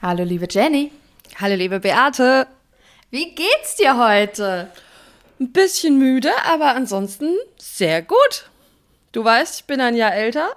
Hallo, liebe Jenny. Hallo, liebe Beate. Wie geht's dir heute? Ein bisschen müde, aber ansonsten sehr gut. Du weißt, ich bin ein Jahr älter.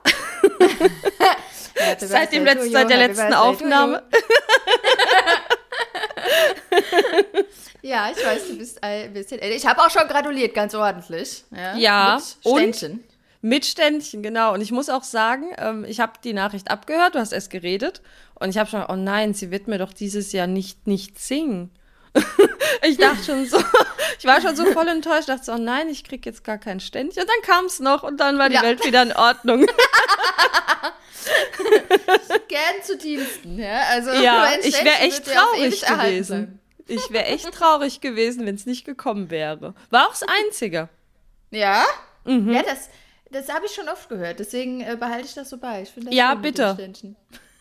seit, dem letzten, seit der letzten Aufnahme. ja, ich weiß, du bist ein bisschen älter. Ich habe auch schon gratuliert, ganz ordentlich. Ja, ja mit Ständchen. Und mit Ständchen, genau. Und ich muss auch sagen, ähm, ich habe die Nachricht abgehört, du hast erst geredet. Und ich habe schon, oh nein, sie wird mir doch dieses Jahr nicht, nicht singen. ich dachte schon so, ich war schon so voll enttäuscht, dachte so, oh nein, ich krieg jetzt gar kein Ständchen. Und dann kam es noch und dann war die ja. Welt wieder in Ordnung. Gern zu Diensten, ja. Also ja, ich wäre echt traurig gewesen. Ich wäre echt traurig gewesen, wenn es nicht gekommen wäre. War auch das Einzige. Ja? Mhm. Ja, das, das habe ich schon oft gehört, deswegen äh, behalte ich das so bei. Ich das ja, bitte.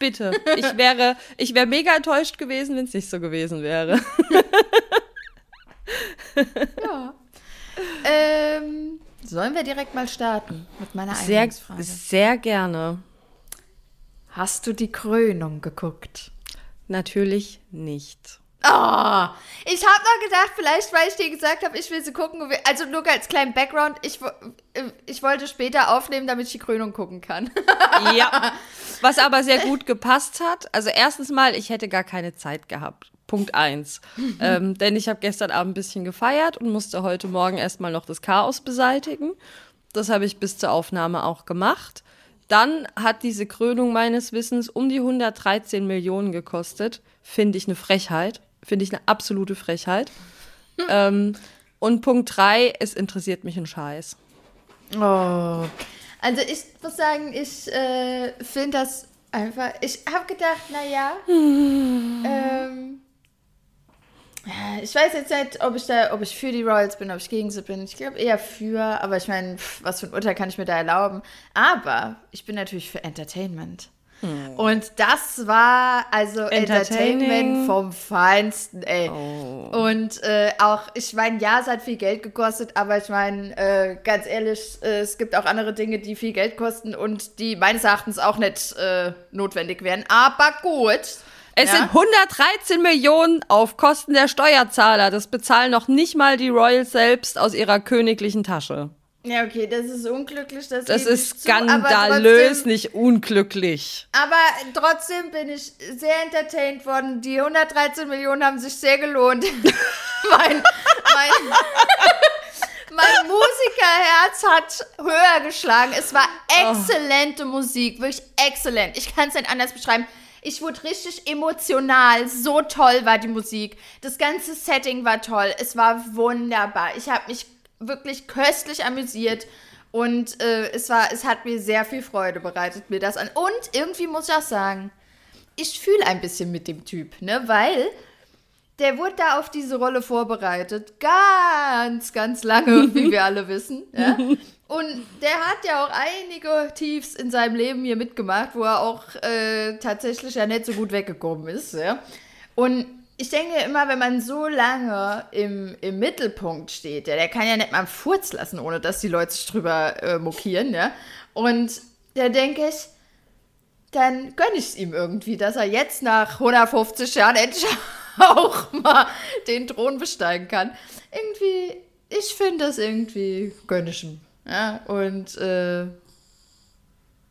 Bitte. Ich wäre, ich wäre mega enttäuscht gewesen, wenn es nicht so gewesen wäre. ja. Ähm, sollen wir direkt mal starten mit meiner sehr, Eingangsfrage? Sehr gerne. Hast du die Krönung geguckt? Natürlich nicht. Oh, ich habe noch gedacht, vielleicht, weil ich dir gesagt habe, ich will sie gucken. Also nur als kleinen Background, ich, äh, ich wollte später aufnehmen, damit ich die Krönung gucken kann. ja, was aber sehr gut gepasst hat. Also erstens mal, ich hätte gar keine Zeit gehabt. Punkt eins. ähm, denn ich habe gestern Abend ein bisschen gefeiert und musste heute Morgen erstmal noch das Chaos beseitigen. Das habe ich bis zur Aufnahme auch gemacht. Dann hat diese Krönung meines Wissens um die 113 Millionen gekostet. Finde ich eine Frechheit. Finde ich eine absolute Frechheit. Hm. Ähm, und Punkt drei, es interessiert mich ein Scheiß. Oh. Also ich muss sagen, ich äh, finde das einfach. Ich habe gedacht, naja, hm. ähm, ich weiß jetzt nicht, ob ich da, ob ich für die Royals bin, ob ich gegen sie bin. Ich glaube eher für, aber ich meine, was für ein Urteil kann ich mir da erlauben? Aber ich bin natürlich für Entertainment. Hm. Und das war also Entertainment vom Feinsten, ey. Oh. Und äh, auch, ich meine, ja, es hat viel Geld gekostet, aber ich meine, äh, ganz ehrlich, äh, es gibt auch andere Dinge, die viel Geld kosten und die meines Erachtens auch nicht äh, notwendig wären. Aber gut. Es ja? sind 113 Millionen auf Kosten der Steuerzahler. Das bezahlen noch nicht mal die Royals selbst aus ihrer königlichen Tasche. Ja, okay, das ist unglücklich. Das, das ist skandalös, trotzdem, nicht unglücklich. Aber trotzdem bin ich sehr entertained worden. Die 113 Millionen haben sich sehr gelohnt. mein, mein, mein Musikerherz hat höher geschlagen. Es war oh. exzellente oh. Musik, wirklich exzellent. Ich kann es nicht anders beschreiben. Ich wurde richtig emotional. So toll war die Musik. Das ganze Setting war toll. Es war wunderbar. Ich habe mich wirklich köstlich amüsiert. Und äh, es, war, es hat mir sehr viel Freude bereitet, mir das an. Und irgendwie muss ich auch sagen, ich fühle ein bisschen mit dem Typ, ne? Weil der wurde da auf diese Rolle vorbereitet. Ganz, ganz lange, wie wir alle wissen. Ja? Und der hat ja auch einige Tiefs in seinem Leben hier mitgemacht, wo er auch äh, tatsächlich ja nicht so gut weggekommen ist. Ja? Und ich denke immer, wenn man so lange im, im Mittelpunkt steht, ja, der kann ja nicht mal einen Furz lassen, ohne dass die Leute sich drüber äh, mokieren, ja. Und da denke ich, dann gönne ich es ihm irgendwie, dass er jetzt nach 150 Jahren endlich auch mal den Thron besteigen kann. Irgendwie, ich finde das irgendwie gönne ich ihm. Ja, und äh,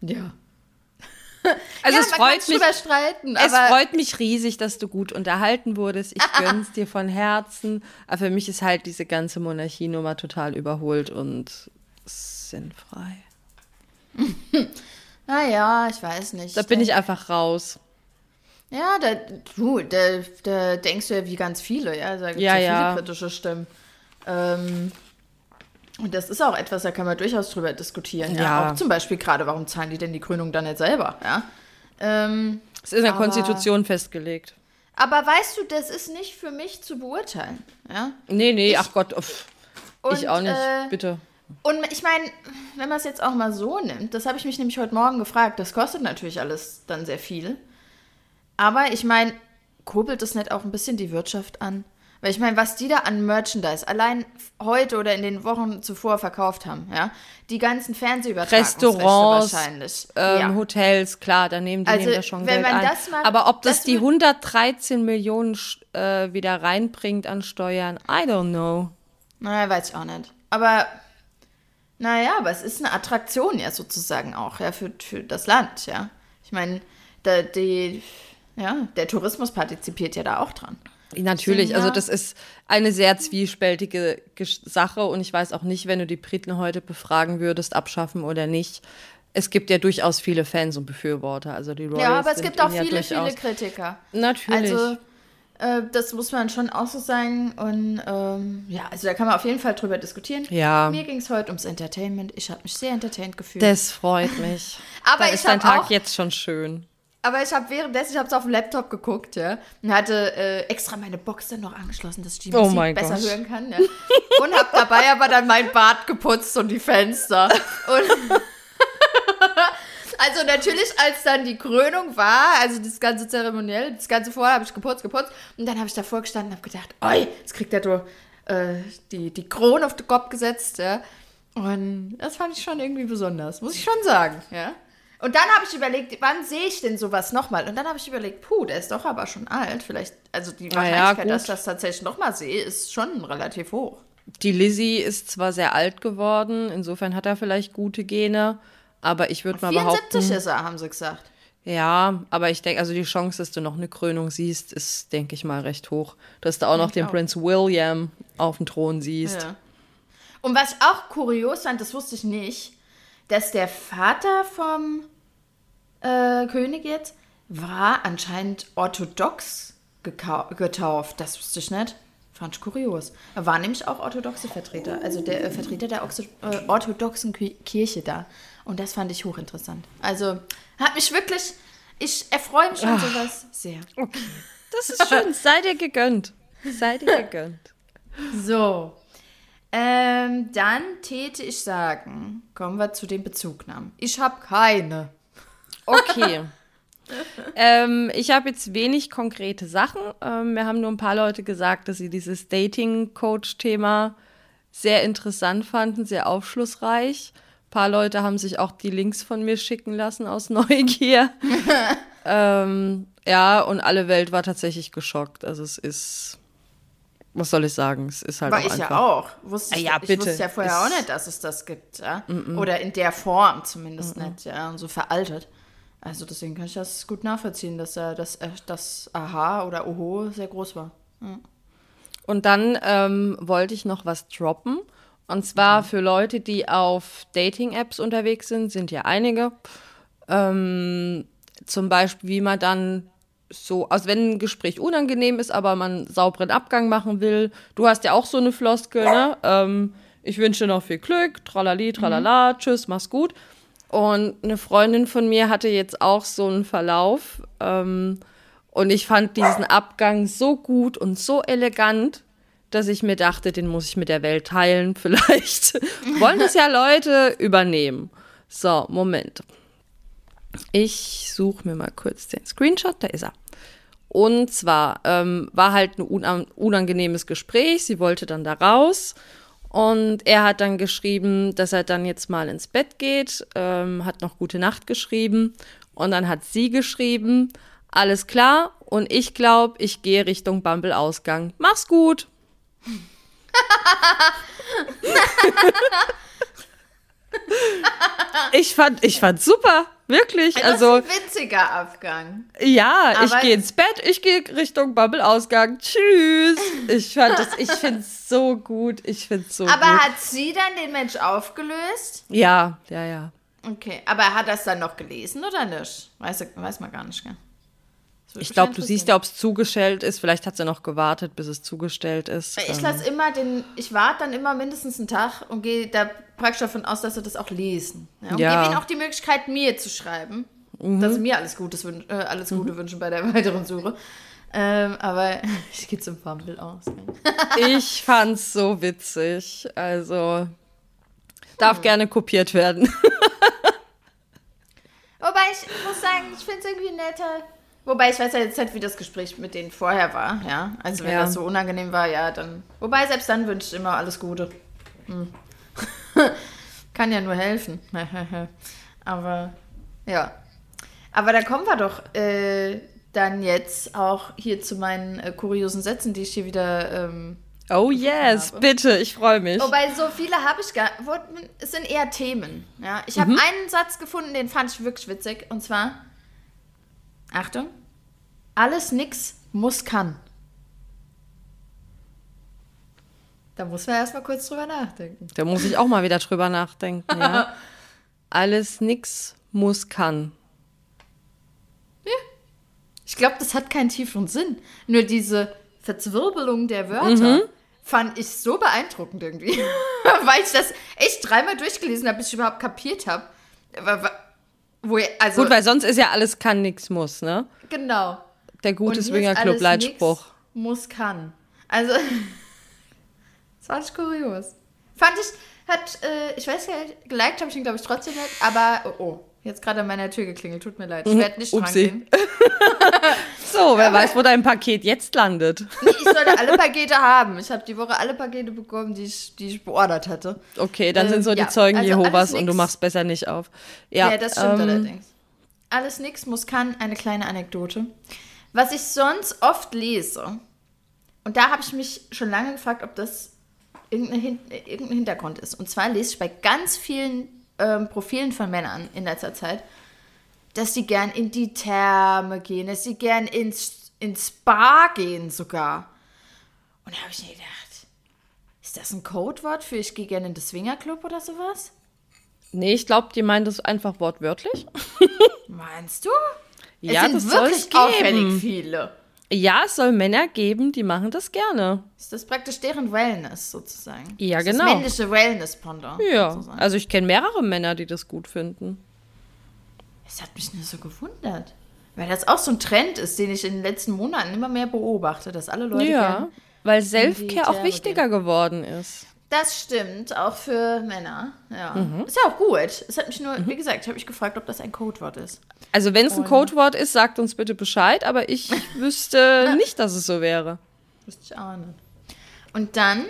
ja. Also ja, es freut mich. Streiten, es freut mich riesig, dass du gut unterhalten wurdest. Ich gönn's dir von Herzen. Aber für mich ist halt diese ganze Monarchienummer total überholt und sinnfrei. naja, ich weiß nicht. Da bin ich einfach raus. Ja, da, du, da, da denkst du ja wie ganz viele, ja. Da gibt ja, ja viele kritische Stimmen. Ähm, und das ist auch etwas, da kann man durchaus drüber diskutieren. Ja. ja. Auch zum Beispiel gerade, warum zahlen die denn die Krönung dann nicht selber? Ja. Ähm, es ist in der aber, Konstitution festgelegt. Aber weißt du, das ist nicht für mich zu beurteilen. Ja? Nee, nee, ich, ach Gott. Uff. Und, ich auch nicht, äh, bitte. Und ich meine, wenn man es jetzt auch mal so nimmt, das habe ich mich nämlich heute Morgen gefragt, das kostet natürlich alles dann sehr viel. Aber ich meine, kurbelt es nicht auch ein bisschen die Wirtschaft an? Weil ich meine, was die da an Merchandise allein heute oder in den Wochen zuvor verkauft haben, ja, die ganzen Fernsehübertragungsrechte Restaurants, wahrscheinlich. Ähm, ja. Hotels, klar, da nehmen die Also, nehmen da schon wenn Geld man ein. das mal- Aber ob das, das die wür- 113 Millionen äh, wieder reinbringt an Steuern, I don't know. Naja, weiß ich auch nicht. Aber, naja, aber es ist eine Attraktion ja sozusagen auch, ja, für, für das Land, ja. Ich meine, da, die, ja, der Tourismus partizipiert ja da auch dran. Natürlich, also das ist eine sehr zwiespältige Sache und ich weiß auch nicht, wenn du die Briten heute befragen würdest, abschaffen oder nicht. Es gibt ja durchaus viele Fans und Befürworter. Also die Royals Ja, aber es gibt auch ihnen ja viele, viele Kritiker. Natürlich. Also, äh, das muss man schon auch so sagen. Und ähm, ja, also da kann man auf jeden Fall drüber diskutieren. Ja. Mir ging es heute ums Entertainment. Ich habe mich sehr entertained gefühlt. das freut mich. Aber da ich ist dein Tag jetzt schon schön. Aber ich habe währenddessen, ich habe es auf dem Laptop geguckt, ja, und hatte äh, extra meine Box dann noch angeschlossen, dass ich die Oh Musik mein besser Gott. hören kann. Ja. Und habe dabei aber dann mein Bad geputzt und die Fenster. Und also natürlich, als dann die Krönung war, also das ganze Zeremoniell, das ganze vorher habe ich geputzt, geputzt. Und dann habe ich davor gestanden und habe gedacht, oi, jetzt kriegt er doch äh, die, die Krone auf den Kopf gesetzt. Ja. Und das fand ich schon irgendwie besonders, muss ich schon sagen. Ja. Und dann habe ich überlegt, wann sehe ich denn sowas nochmal? Und dann habe ich überlegt, puh, der ist doch aber schon alt. Vielleicht, also die ja, Wahrscheinlichkeit, gut. dass ich das tatsächlich nochmal sehe, ist schon relativ hoch. Die Lizzie ist zwar sehr alt geworden, insofern hat er vielleicht gute Gene, aber ich würde mal 74 behaupten, ist er, haben sie gesagt. ja, aber ich denke, also die Chance, dass du noch eine Krönung siehst, ist, denke ich mal, recht hoch. Dass du auch noch Denk den auch. Prinz William auf dem Thron siehst. Ja. Und was ich auch kurios fand, das wusste ich nicht, dass der Vater vom äh, König jetzt war anscheinend orthodox getauft. Das wusste ich nicht. Fand ich kurios. Er war nämlich auch orthodoxe Vertreter, also der äh, Vertreter der Oxo äh, orthodoxen Ki- Kirche da. Und das fand ich hochinteressant. Also hat mich wirklich, ich erfreue mich an sowas sehr. Das ist schön, sei dir gegönnt. Sei dir gegönnt. So. Ähm, dann täte ich sagen, kommen wir zu den Bezugnahmen. Ich habe keine. Okay. ähm, ich habe jetzt wenig konkrete Sachen. Ähm, mir haben nur ein paar Leute gesagt, dass sie dieses Dating-Coach-Thema sehr interessant fanden, sehr aufschlussreich. Ein paar Leute haben sich auch die Links von mir schicken lassen aus Neugier. ähm, ja, und alle Welt war tatsächlich geschockt. Also es ist, was soll ich sagen? Es ist halt War auch ich einfach. ja auch. Wusste ich, Ah ja, ich bitte. wusste ja vorher Ist- auch nicht, dass es das gibt. Ja? Oder in der Form zumindest nicht. Ja? Und so veraltet. Also deswegen kann ich das gut nachvollziehen, dass er das, äh, das Aha oder Oho sehr groß war. Und dann ähm, wollte ich noch was droppen. Und zwar für Leute, die auf Dating-Apps unterwegs sind, sind ja einige. Ähm, zum Beispiel, wie man dann so, also wenn ein Gespräch unangenehm ist, aber man einen sauberen Abgang machen will. Du hast ja auch so eine Floskel, ne? Ähm, ich wünsche dir noch viel Glück, tralali, tralala, tschüss, mach's gut. Und eine Freundin von mir hatte jetzt auch so einen Verlauf. Ähm, und ich fand diesen Abgang so gut und so elegant, dass ich mir dachte, den muss ich mit der Welt teilen. Vielleicht wollen das ja Leute übernehmen. So, Moment. Ich suche mir mal kurz den Screenshot, da ist er. Und zwar ähm, war halt ein unan unangenehmes Gespräch, sie wollte dann da raus und er hat dann geschrieben, dass er dann jetzt mal ins Bett geht, ähm, hat noch gute Nacht geschrieben und dann hat sie geschrieben, alles klar und ich glaube, ich gehe Richtung Bumble-Ausgang. Mach's gut. ich fand, ich fand super, wirklich. Also das ist ein witziger Abgang. ja, ich Aber- gehe ins Bett, ich gehe Richtung Bubble-Ausgang. Tschüss. Ich fand das, ich finde es so gut. Ich finde es so Aber gut. hat sie dann den Mensch aufgelöst? Ja, ja, ja. Okay, aber hat er es dann noch gelesen oder nicht? Weiß, weiß man gar nicht, gell? Ich glaube, du siehst ja, ob es zugestellt ist. Vielleicht hat sie noch gewartet, bis es zugestellt ist. Ich Ähm, lasse immer den, ich warte dann immer mindestens einen Tag und gehe da praktisch davon aus, dass sie das auch lesen. Ja, und Ja. Mhm. gebe ihnen auch die Möglichkeit, mir zu schreiben, dass sie mir alles, Gutes wün äh, alles Gute wünschen bei der weiteren Suche. Ähm, aber ich gehe zum Fumble aus. ich fand's so witzig. Also darf Hm. gerne kopiert werden. Wobei ich muss sagen, ich finde es irgendwie netter. Wobei ich weiß ja jetzt nicht, wie das Gespräch mit denen vorher war, ja. Also wenn Ja. das so unangenehm war, ja, dann. Wobei selbst dann wünsche ich immer alles Gute. Hm. Kann ja nur helfen. Aber ja. Aber da kommen wir doch äh, dann jetzt auch hier zu meinen äh, kuriosen Sätzen, die ich hier wieder. Ähm, Oh yes, habe. bitte, ich freue mich. Wobei so viele habe ich gar. wo- Es sind eher Themen. Ja, ich habe einen Satz gefunden, den fand ich wirklich witzig. Und zwar: Achtung, alles nix muss kann. Da muss man erstmal kurz drüber nachdenken. Da muss ich auch mal wieder drüber nachdenken, ja. Alles nix muss kann. Ich glaube, das hat keinen tieferen Sinn. Nur diese Verzwirbelung der Wörter fand ich so beeindruckend irgendwie. Weil ich das echt dreimal durchgelesen habe, bis ich überhaupt kapiert habe. Also, Gut, weil sonst ist ja alles kann, nix muss, ne? genau. Der gute Swinger Club Leitspruch. Muss kann. Also, das fand ich kurios. Fand ich, hat, äh, ich weiß ja, nicht, geliked habe ich ihn, glaube ich, trotzdem nicht, aber, oh, oh, jetzt gerade an meiner Tür geklingelt, tut mir leid. Ich werde nicht Upsi. rangehen. So, wer weiß, wo dein Paket jetzt landet. Nee, ich sollte alle Pakete haben. Ich habe die Woche alle Pakete bekommen, die ich, die ich beordert hatte. Okay, dann Ähm, sind so die ja, Zeugen also Jehovas und du machst besser nicht auf. Ja, Ja, das stimmt ähm, allerdings. Alles nix muss kann, eine kleine Anekdote. Was ich sonst oft lese, und da habe ich mich schon lange gefragt, ob das irgendein, Hin irgendein Hintergrund ist. Und zwar lese ich bei ganz vielen ähm, Profilen von Männern in letzter Zeit, dass sie gern in die Therme gehen, dass sie gern ins, ins Spa gehen sogar. Und da habe ich mir gedacht, ist das ein Codewort für ich gehe gerne in den Swingerclub oder sowas? Nee, ich glaube, die meinen das einfach wortwörtlich. Meinst du? Ja, es sind soll wirklich auffällig viele. Ja, es soll Männer geben, die machen das gerne. Ist das praktisch deren Wellness sozusagen? Ja, das genau. Das männliche Wellness-Pendant. Ja, sozusagen. also ich kenne mehrere Männer, die das gut finden. Es hat mich nur so gewundert. Weil das auch so ein Trend ist, den ich in den letzten Monaten immer mehr beobachte, dass alle Leute Ja, weil Selfcare auch wichtiger geworden ist. Das stimmt, auch für Männer. Ja. Mhm. Ist ja auch gut. Es hat mich nur, wie gesagt, ich habe mich gefragt, ob das ein Codewort ist. Also wenn es ein Codewort ist, sagt uns bitte Bescheid, aber ich wüsste nicht, dass es so wäre. Wüsste ich auch nicht. Und dann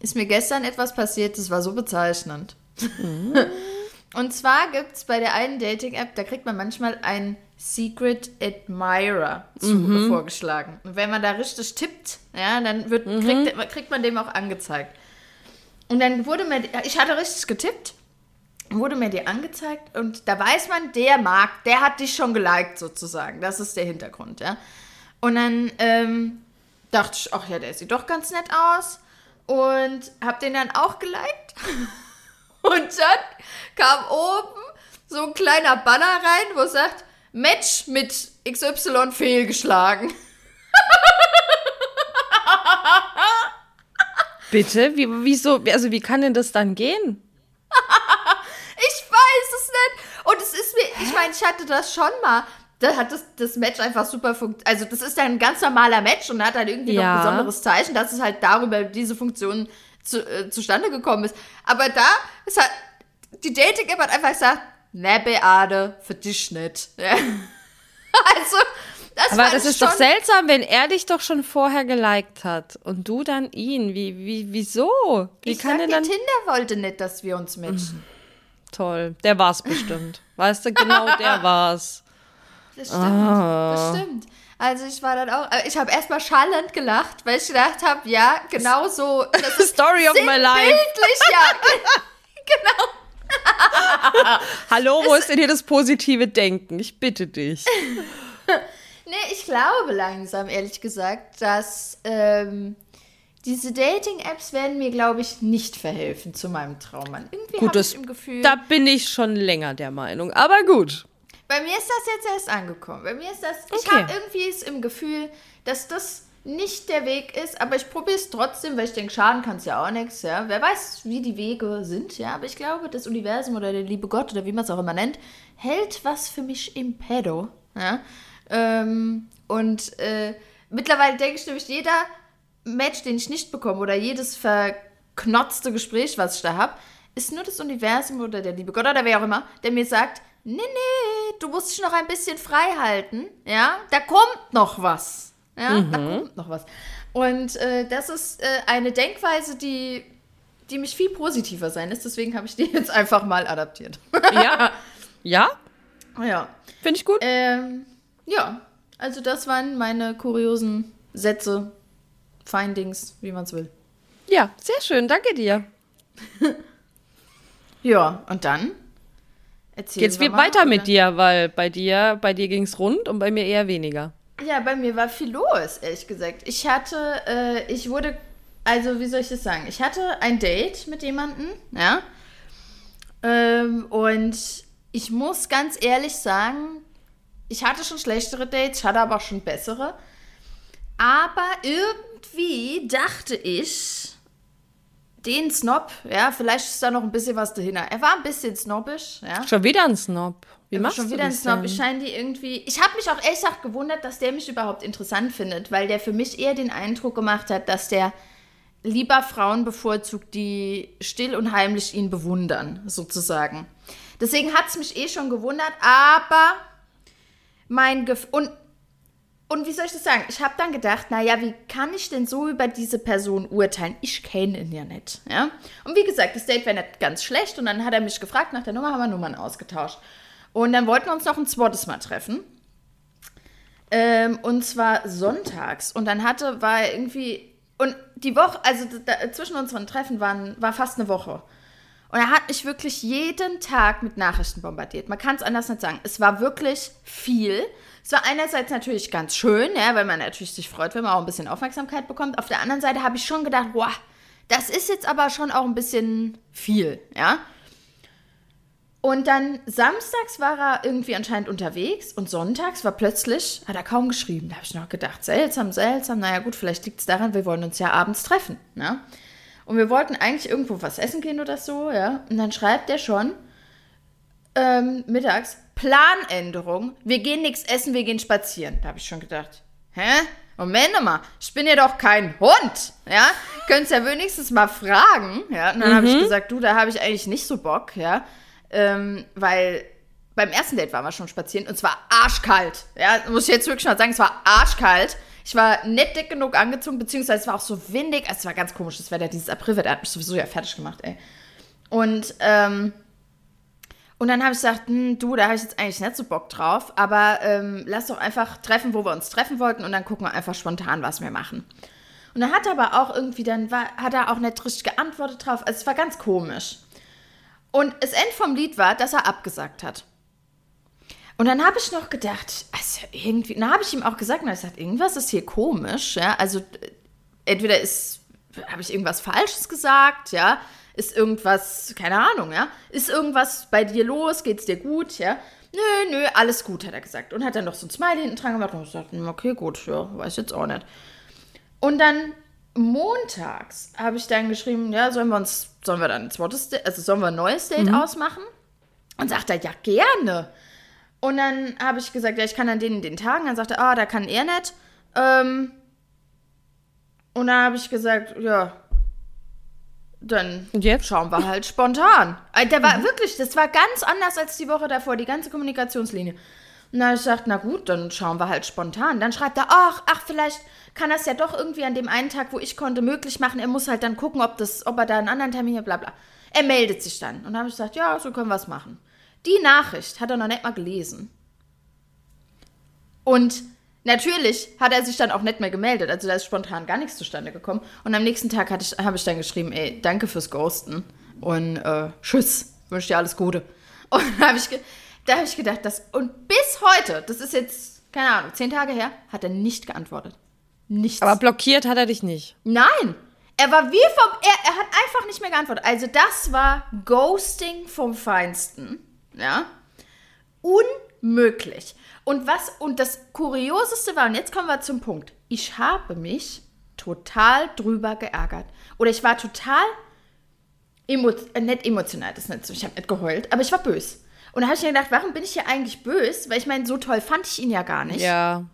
ist mir gestern etwas passiert, das war so bezeichnend. Und zwar gibt es bei der einen Dating-App, da kriegt man manchmal einen Secret Admirer zu, vorgeschlagen. Und wenn man da richtig tippt, ja, dann wird, kriegt, kriegt man dem auch angezeigt. Und dann wurde mir, ich hatte richtig getippt, wurde mir die angezeigt und da weiß man, der mag, der hat dich schon geliked sozusagen. Das ist der Hintergrund, ja. Und dann ähm, dachte ich, ach ja, der sieht doch ganz nett aus. Und hab den dann auch geliked. Und dann kam oben so ein kleiner Banner rein, wo sagt, Match mit XY fehlgeschlagen. Bitte? Wie, wieso? Also wie kann denn das dann gehen? Ich weiß es nicht. Und es ist mir, ich meine, ich hatte das schon mal. Da hat das, das Match einfach super funktioniert. Also, das ist ja ein ganz normaler Match und hat halt irgendwie noch Ja. ein besonderes Zeichen, dass es halt darüber diese Funktion zu, äh, zustande gekommen ist. Aber da ist halt, die Dating-App hat einfach gesagt, ne, Beate, für dich nicht. Ja. Also, das Aber das ist doch seltsam, wenn er dich doch schon vorher geliked hat und du dann ihn. Wie, wie, wieso? Wie Ich kann sag dann. Tinder wollte nicht, dass wir uns matchen. Toll, der war's bestimmt. Weißt du, genau der war's. Das stimmt, Ah. das stimmt. Also ich war dann auch, äh, ich habe erstmal schallend gelacht, weil ich gedacht habe, ja, genau so. Das Story of my life. bildlich, ja. genau. Hallo, wo ist denn hier das positive Denken? Ich bitte dich. Nee, ich glaube langsam, ehrlich gesagt, dass ähm, diese Dating-Apps werden mir, glaube ich, nicht verhelfen zu meinem Traummann. Irgendwie Gut, habe das, ich im Gefühl, da bin ich schon länger der Meinung. Aber gut. bei mir ist das jetzt erst angekommen. Bei mir ist das, ich Okay. habe irgendwie es im Gefühl, dass das nicht der Weg ist, aber ich probiere es trotzdem, weil ich denke, schaden kann es ja auch nichts, ja. Wer weiß, wie die Wege sind, ja. Aber ich glaube, das Universum oder der liebe Gott oder wie man es auch immer nennt, hält was für mich im Pedo, ja. Ähm, und äh, mittlerweile denke ich nämlich, jeder Match, den ich nicht bekomme oder jedes verknotzte Gespräch, was ich da habe, ist nur das Universum oder der liebe Gott oder wer auch immer, der mir sagt, nee, nee, du musst dich noch ein bisschen frei halten, ja, da kommt noch was, ja, da kommt noch was. Und äh, das ist äh, eine Denkweise, die, die mich viel positiver sein lässt, deswegen habe ich die jetzt einfach mal adaptiert. Ja? Ja? ja. Finde ich gut. Ähm, ja, also das waren meine kuriosen Sätze, Findings, wie man es will. Ja, sehr schön. Danke dir. Ja, und dann erzählen Jetzt wir weiter mit oder? dir, weil bei dir, bei dir ging es rund und bei mir eher weniger. Ja, bei mir war viel los, ehrlich gesagt. Ich hatte, äh, ich wurde, also wie soll ich das sagen? Ich hatte ein Date mit jemandem, ja. Ähm, und ich muss ganz ehrlich sagen, ich hatte schon schlechtere Dates, ich hatte aber auch schon bessere. Aber irgendwie dachte ich, den Snob, ja, vielleicht ist da noch ein bisschen was dahinter. Er war ein bisschen snobbisch, ja. Schon wieder ein Snob. Wie machst schon du wieder ein Snob. denn? Ich scheine die irgendwie. Ich habe mich auch ehrlich gesagt gewundert, dass der mich überhaupt interessant findet, weil der für mich eher den Eindruck gemacht hat, dass der lieber Frauen bevorzugt, die still und heimlich ihn bewundern, sozusagen. Deswegen hat es mich eh schon gewundert, aber mein Gef und und wie soll ich das sagen? Ich habe dann gedacht, naja, wie kann ich denn so über diese Person urteilen? Ich kenne ihn ja nicht. Ja? Und wie gesagt, das Date wäre nicht ganz schlecht. Und dann hat er mich gefragt nach der Nummer, haben wir Nummern ausgetauscht. Und dann wollten wir uns noch ein zweites Mal treffen. Ähm, und zwar sonntags. Und dann hatte, war irgendwie. Und die Woche, also da, zwischen unseren Treffen waren, war fast eine Woche. Und er hat mich wirklich jeden Tag mit Nachrichten bombardiert. Man kann es anders nicht sagen. Es war wirklich viel. Es war einerseits natürlich ganz schön, ja, weil man natürlich sich freut, wenn man auch ein bisschen Aufmerksamkeit bekommt. Auf der anderen Seite habe ich schon gedacht, boah, das ist jetzt aber schon auch ein bisschen viel, ja. Und dann samstags war er irgendwie anscheinend unterwegs und sonntags war plötzlich, hat er kaum geschrieben. Da habe ich noch gedacht, seltsam, seltsam. Naja gut, vielleicht liegt es daran, wir wollen uns ja abends treffen. Ne? Und wir wollten eigentlich irgendwo was essen gehen oder so, ja. Und dann schreibt er schon ähm, mittags, Planänderung, wir gehen nichts essen, wir gehen spazieren. Da habe ich schon gedacht, hä? Moment mal, ich bin ja doch kein Hund, ja? Könnt's ja wenigstens mal fragen, ja? Und dann habe ich gesagt, du, da habe ich eigentlich nicht so Bock, ja? Ähm, weil beim ersten Date waren wir schon spazieren und es war arschkalt. Ja, muss ich jetzt wirklich mal sagen, es war arschkalt. Ich war nicht dick genug angezogen, beziehungsweise es war auch so windig. Es war ganz komisch, das Wetter, dieses Aprilwetter hat mich sowieso ja fertig gemacht, ey. Und, ähm, und dann habe ich gesagt, hm, du, da habe ich jetzt eigentlich nicht so Bock drauf, aber ähm, lass doch einfach treffen, wo wir uns treffen wollten und dann gucken wir einfach spontan, was wir machen. Und dann hat er aber auch irgendwie, dann war, hat er auch nicht richtig geantwortet drauf. Also es war ganz komisch. Und das End vom Lied war, dass er abgesagt hat. Und dann habe ich noch gedacht, also irgendwie, dann habe ich ihm auch gesagt, er hat gesagt, irgendwas ist hier komisch, ja. Also äh, entweder ist, habe ich irgendwas Falsches gesagt, ja, ist irgendwas, keine Ahnung, ja, ist irgendwas bei dir los, geht's dir gut, ja. Nö, nö, alles gut, hat er gesagt. Und hat dann noch so ein Smiley hinten dran gemacht und ich gesagt, hm, okay, gut, ja, weiß jetzt auch nicht. Und dann montags habe ich dann geschrieben, ja, sollen wir uns, sollen wir dann ein zweites also sollen wir ein neues Date ausmachen? Und sagt er, ja, gerne. Und dann habe ich gesagt, ja, ich kann an den, den Tagen. Dann sagte er, ah, da kann er nicht. Ähm, und dann habe ich gesagt, ja, dann Und jetzt? schauen wir halt spontan. Äh, Der war wirklich, das war ganz anders als die Woche davor, die ganze Kommunikationslinie. Und dann habe ich gesagt, na gut, dann schauen wir halt spontan. Dann schreibt er, ach, ach, vielleicht kann es ja doch irgendwie an dem einen Tag, wo ich konnte, möglich machen. Er muss halt dann gucken, ob, das, ob er da einen anderen Termin hat, bla bla. Er meldet sich dann. Und dann habe ich gesagt, ja, so können wir es machen. Die Nachricht hat er noch nicht mal gelesen. Und natürlich hat er sich dann auch nicht mehr gemeldet. Also da ist spontan gar nichts zustande gekommen. Und am nächsten Tag habe ich dann geschrieben, ey, danke fürs Ghosten. Und äh, tschüss, wünsche dir alles Gute. Und da habe ich, da hab ich gedacht, das, und bis heute, das ist jetzt, keine Ahnung, zehn Tage her, hat er nicht geantwortet. Nichts. Aber blockiert hat er dich nicht. Nein! Er war wie vom. Er, er hat einfach nicht mehr geantwortet. Also, das war Ghosting vom Feinsten. Ja? Unmöglich. Und was. Und das Kurioseste war, und jetzt kommen wir zum Punkt. Ich habe mich total drüber geärgert. Oder ich war total. Emo äh, nicht emotional, das ist nicht so. Ich habe nicht geheult, aber ich war böse. Und da habe ich mir gedacht, warum bin ich hier eigentlich böse? Weil ich meine, so toll fand ich ihn ja gar nicht. Ja.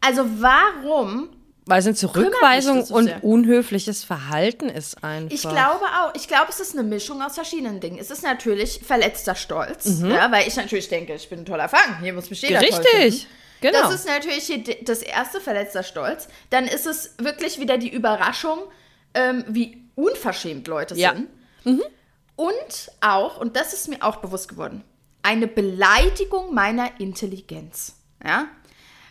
Also warum Weil es eine Zurückweisung und sehr. unhöfliches Verhalten ist einfach. Ich glaube auch. Ich glaube, es ist eine Mischung aus verschiedenen Dingen. Es ist natürlich verletzter Stolz, Mhm. ja, weil ich natürlich denke, ich bin ein toller Fang. Hier muss mich jeder. Richtig. Genau. Das ist natürlich das erste verletzter Stolz. Dann ist es wirklich wieder die Überraschung, ähm, wie unverschämt Leute Ja. sind. Und auch, und das ist mir auch bewusst geworden, eine Beleidigung meiner Intelligenz. Ja?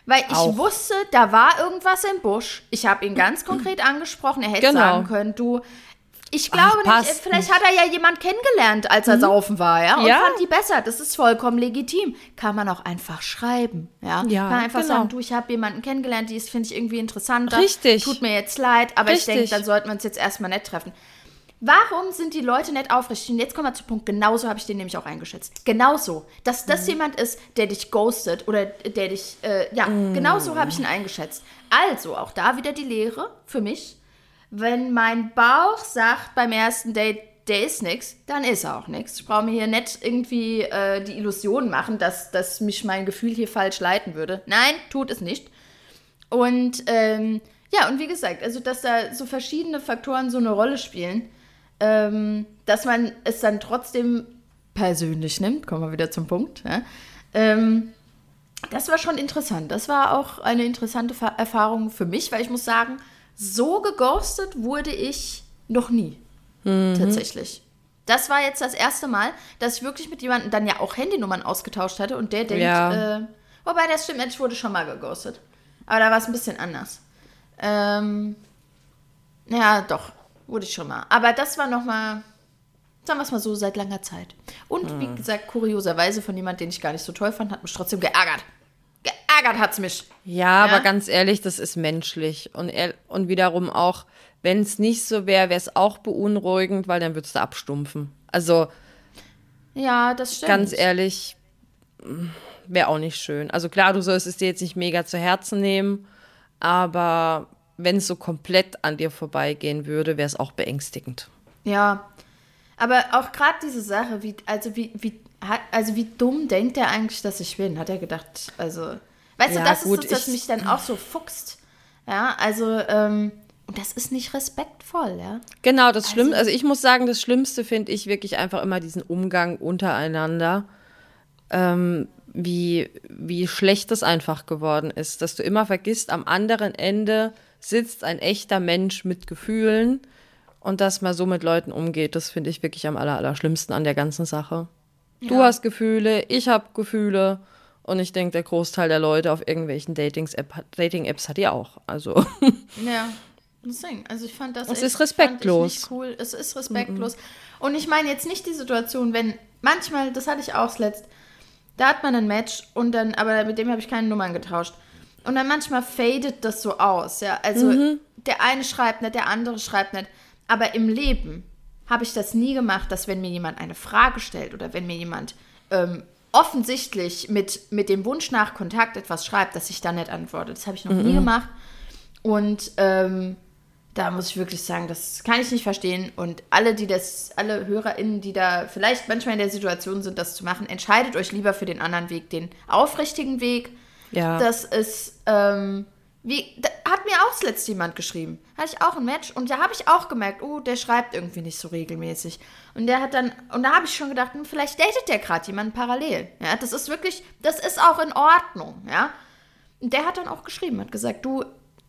Weil ich Auch. wusste, da war irgendwas im Busch. Ich habe ihn ganz konkret angesprochen. Er hätte Genau. sagen können, du. Ich glaube nicht, passt vielleicht hat er ja jemand kennengelernt, als er saufen war, ja, und Ja. fand die besser. Das ist vollkommen legitim. Kann man auch einfach schreiben, ja. Ja, Kann man einfach genau. sagen, du, ich habe jemanden kennengelernt, die ist, finde ich, irgendwie interessanter. Richtig. Tut mir jetzt leid, aber ich Richtig. denke, dann sollten wir uns jetzt erstmal nett treffen. Warum sind die Leute nicht aufrichtig? Und jetzt kommen wir zum Punkt, genauso habe ich den nämlich auch eingeschätzt. Genauso. Dass das Mhm. jemand ist, der dich ghostet oder der dich, äh, ja, Mhm. genauso habe ich ihn eingeschätzt. Also, auch da wieder die Lehre für mich. Wenn mein Bauch sagt beim ersten Date, der ist nix, dann ist er auch nix. Ich brauche mir hier nicht irgendwie äh, die Illusion machen, dass, dass mich mein Gefühl hier falsch leiten würde. Nein, tut es nicht. Und ähm, ja, und wie gesagt, also dass da so verschiedene Faktoren so eine Rolle spielen, ähm, dass man es dann trotzdem persönlich nimmt, kommen wir wieder zum Punkt. Ja? Ähm, das war schon interessant. Das war auch eine interessante Fa- Erfahrung für mich, weil ich muss sagen, so geghostet wurde ich noch nie. Tatsächlich. Das war jetzt das erste Mal, dass ich wirklich mit jemandem dann ja auch Handynummern ausgetauscht hatte und der denkt, Ja. äh, wobei das stimmt, ich wurde schon mal geghostet. Aber da war es ein bisschen anders. Ähm, ja, doch, wurde ich schon mal. Aber das war noch mal, sagen wir es mal so, seit langer Zeit. Und Hm. wie gesagt, kurioserweise von jemandem, den ich gar nicht so toll fand, hat mich trotzdem geärgert. Geärgert hat's mich. Ja, Ja. aber ganz ehrlich, das ist menschlich. Und, er, und wiederum auch, wenn es nicht so wäre, wäre es auch beunruhigend, weil dann würdest du abstumpfen. Also Ja, das stimmt. ganz ehrlich, wäre auch nicht schön. Also klar, du sollst es dir jetzt nicht mega zu Herzen nehmen, aber wenn es so komplett an dir vorbeigehen würde, wäre es auch beängstigend. Ja, aber auch gerade diese Sache, wie, also wie, wie, also wie dumm denkt er eigentlich, dass ich bin? Hat er gedacht, also, weißt Ja, du, das gut, ist das, was ich- mich dann auch so fuchst. Ja, also, ähm, und das ist nicht respektvoll, ja. Genau, das Schlimmste, also ich muss sagen, das Schlimmste finde ich wirklich einfach immer diesen Umgang untereinander, ähm, wie, wie schlecht das einfach geworden ist, dass du immer vergisst, am anderen Ende sitzt ein echter Mensch mit Gefühlen und dass man so mit Leuten umgeht, das finde ich wirklich am aller, aller schlimmsten an der ganzen Sache. Du hast Gefühle, ich habe Gefühle und ich denke, der Großteil der Leute auf irgendwelchen Dating-Apps hat die auch. Also Ja, deswegen. Also ich fand das Es echt- ist respektlos. Cool. Es ist respektlos. Und ich meine jetzt nicht die Situation, wenn manchmal, das hatte ich auch zuletzt, da hat man ein Match und dann, aber mit dem habe ich keine Nummern getauscht. Und dann manchmal fadet das so aus, ja. Also der eine schreibt nicht, der andere schreibt nicht. Aber im Leben habe ich das nie gemacht, dass wenn mir jemand eine Frage stellt oder wenn mir jemand ähm, offensichtlich mit, mit dem Wunsch nach Kontakt etwas schreibt, dass ich dann nicht antworte. Das habe ich noch nie gemacht. Und ähm, da muss ich wirklich sagen, das kann ich nicht verstehen. Und alle, die das, alle HörerInnen, die da vielleicht manchmal in der Situation sind, das zu machen, entscheidet euch lieber für den anderen Weg, den aufrichtigen Weg. Ja. Das ist, ähm, wie, da hat mir auch zuletzt jemand geschrieben. Hatte ich auch ein Match und da habe ich auch gemerkt, oh, der schreibt irgendwie nicht so regelmäßig. Und der hat dann, und da habe ich schon gedacht, hm, vielleicht datet der gerade jemanden parallel. Ja, das ist wirklich, das ist auch in Ordnung, ja. Und der hat dann auch geschrieben, hat gesagt, du,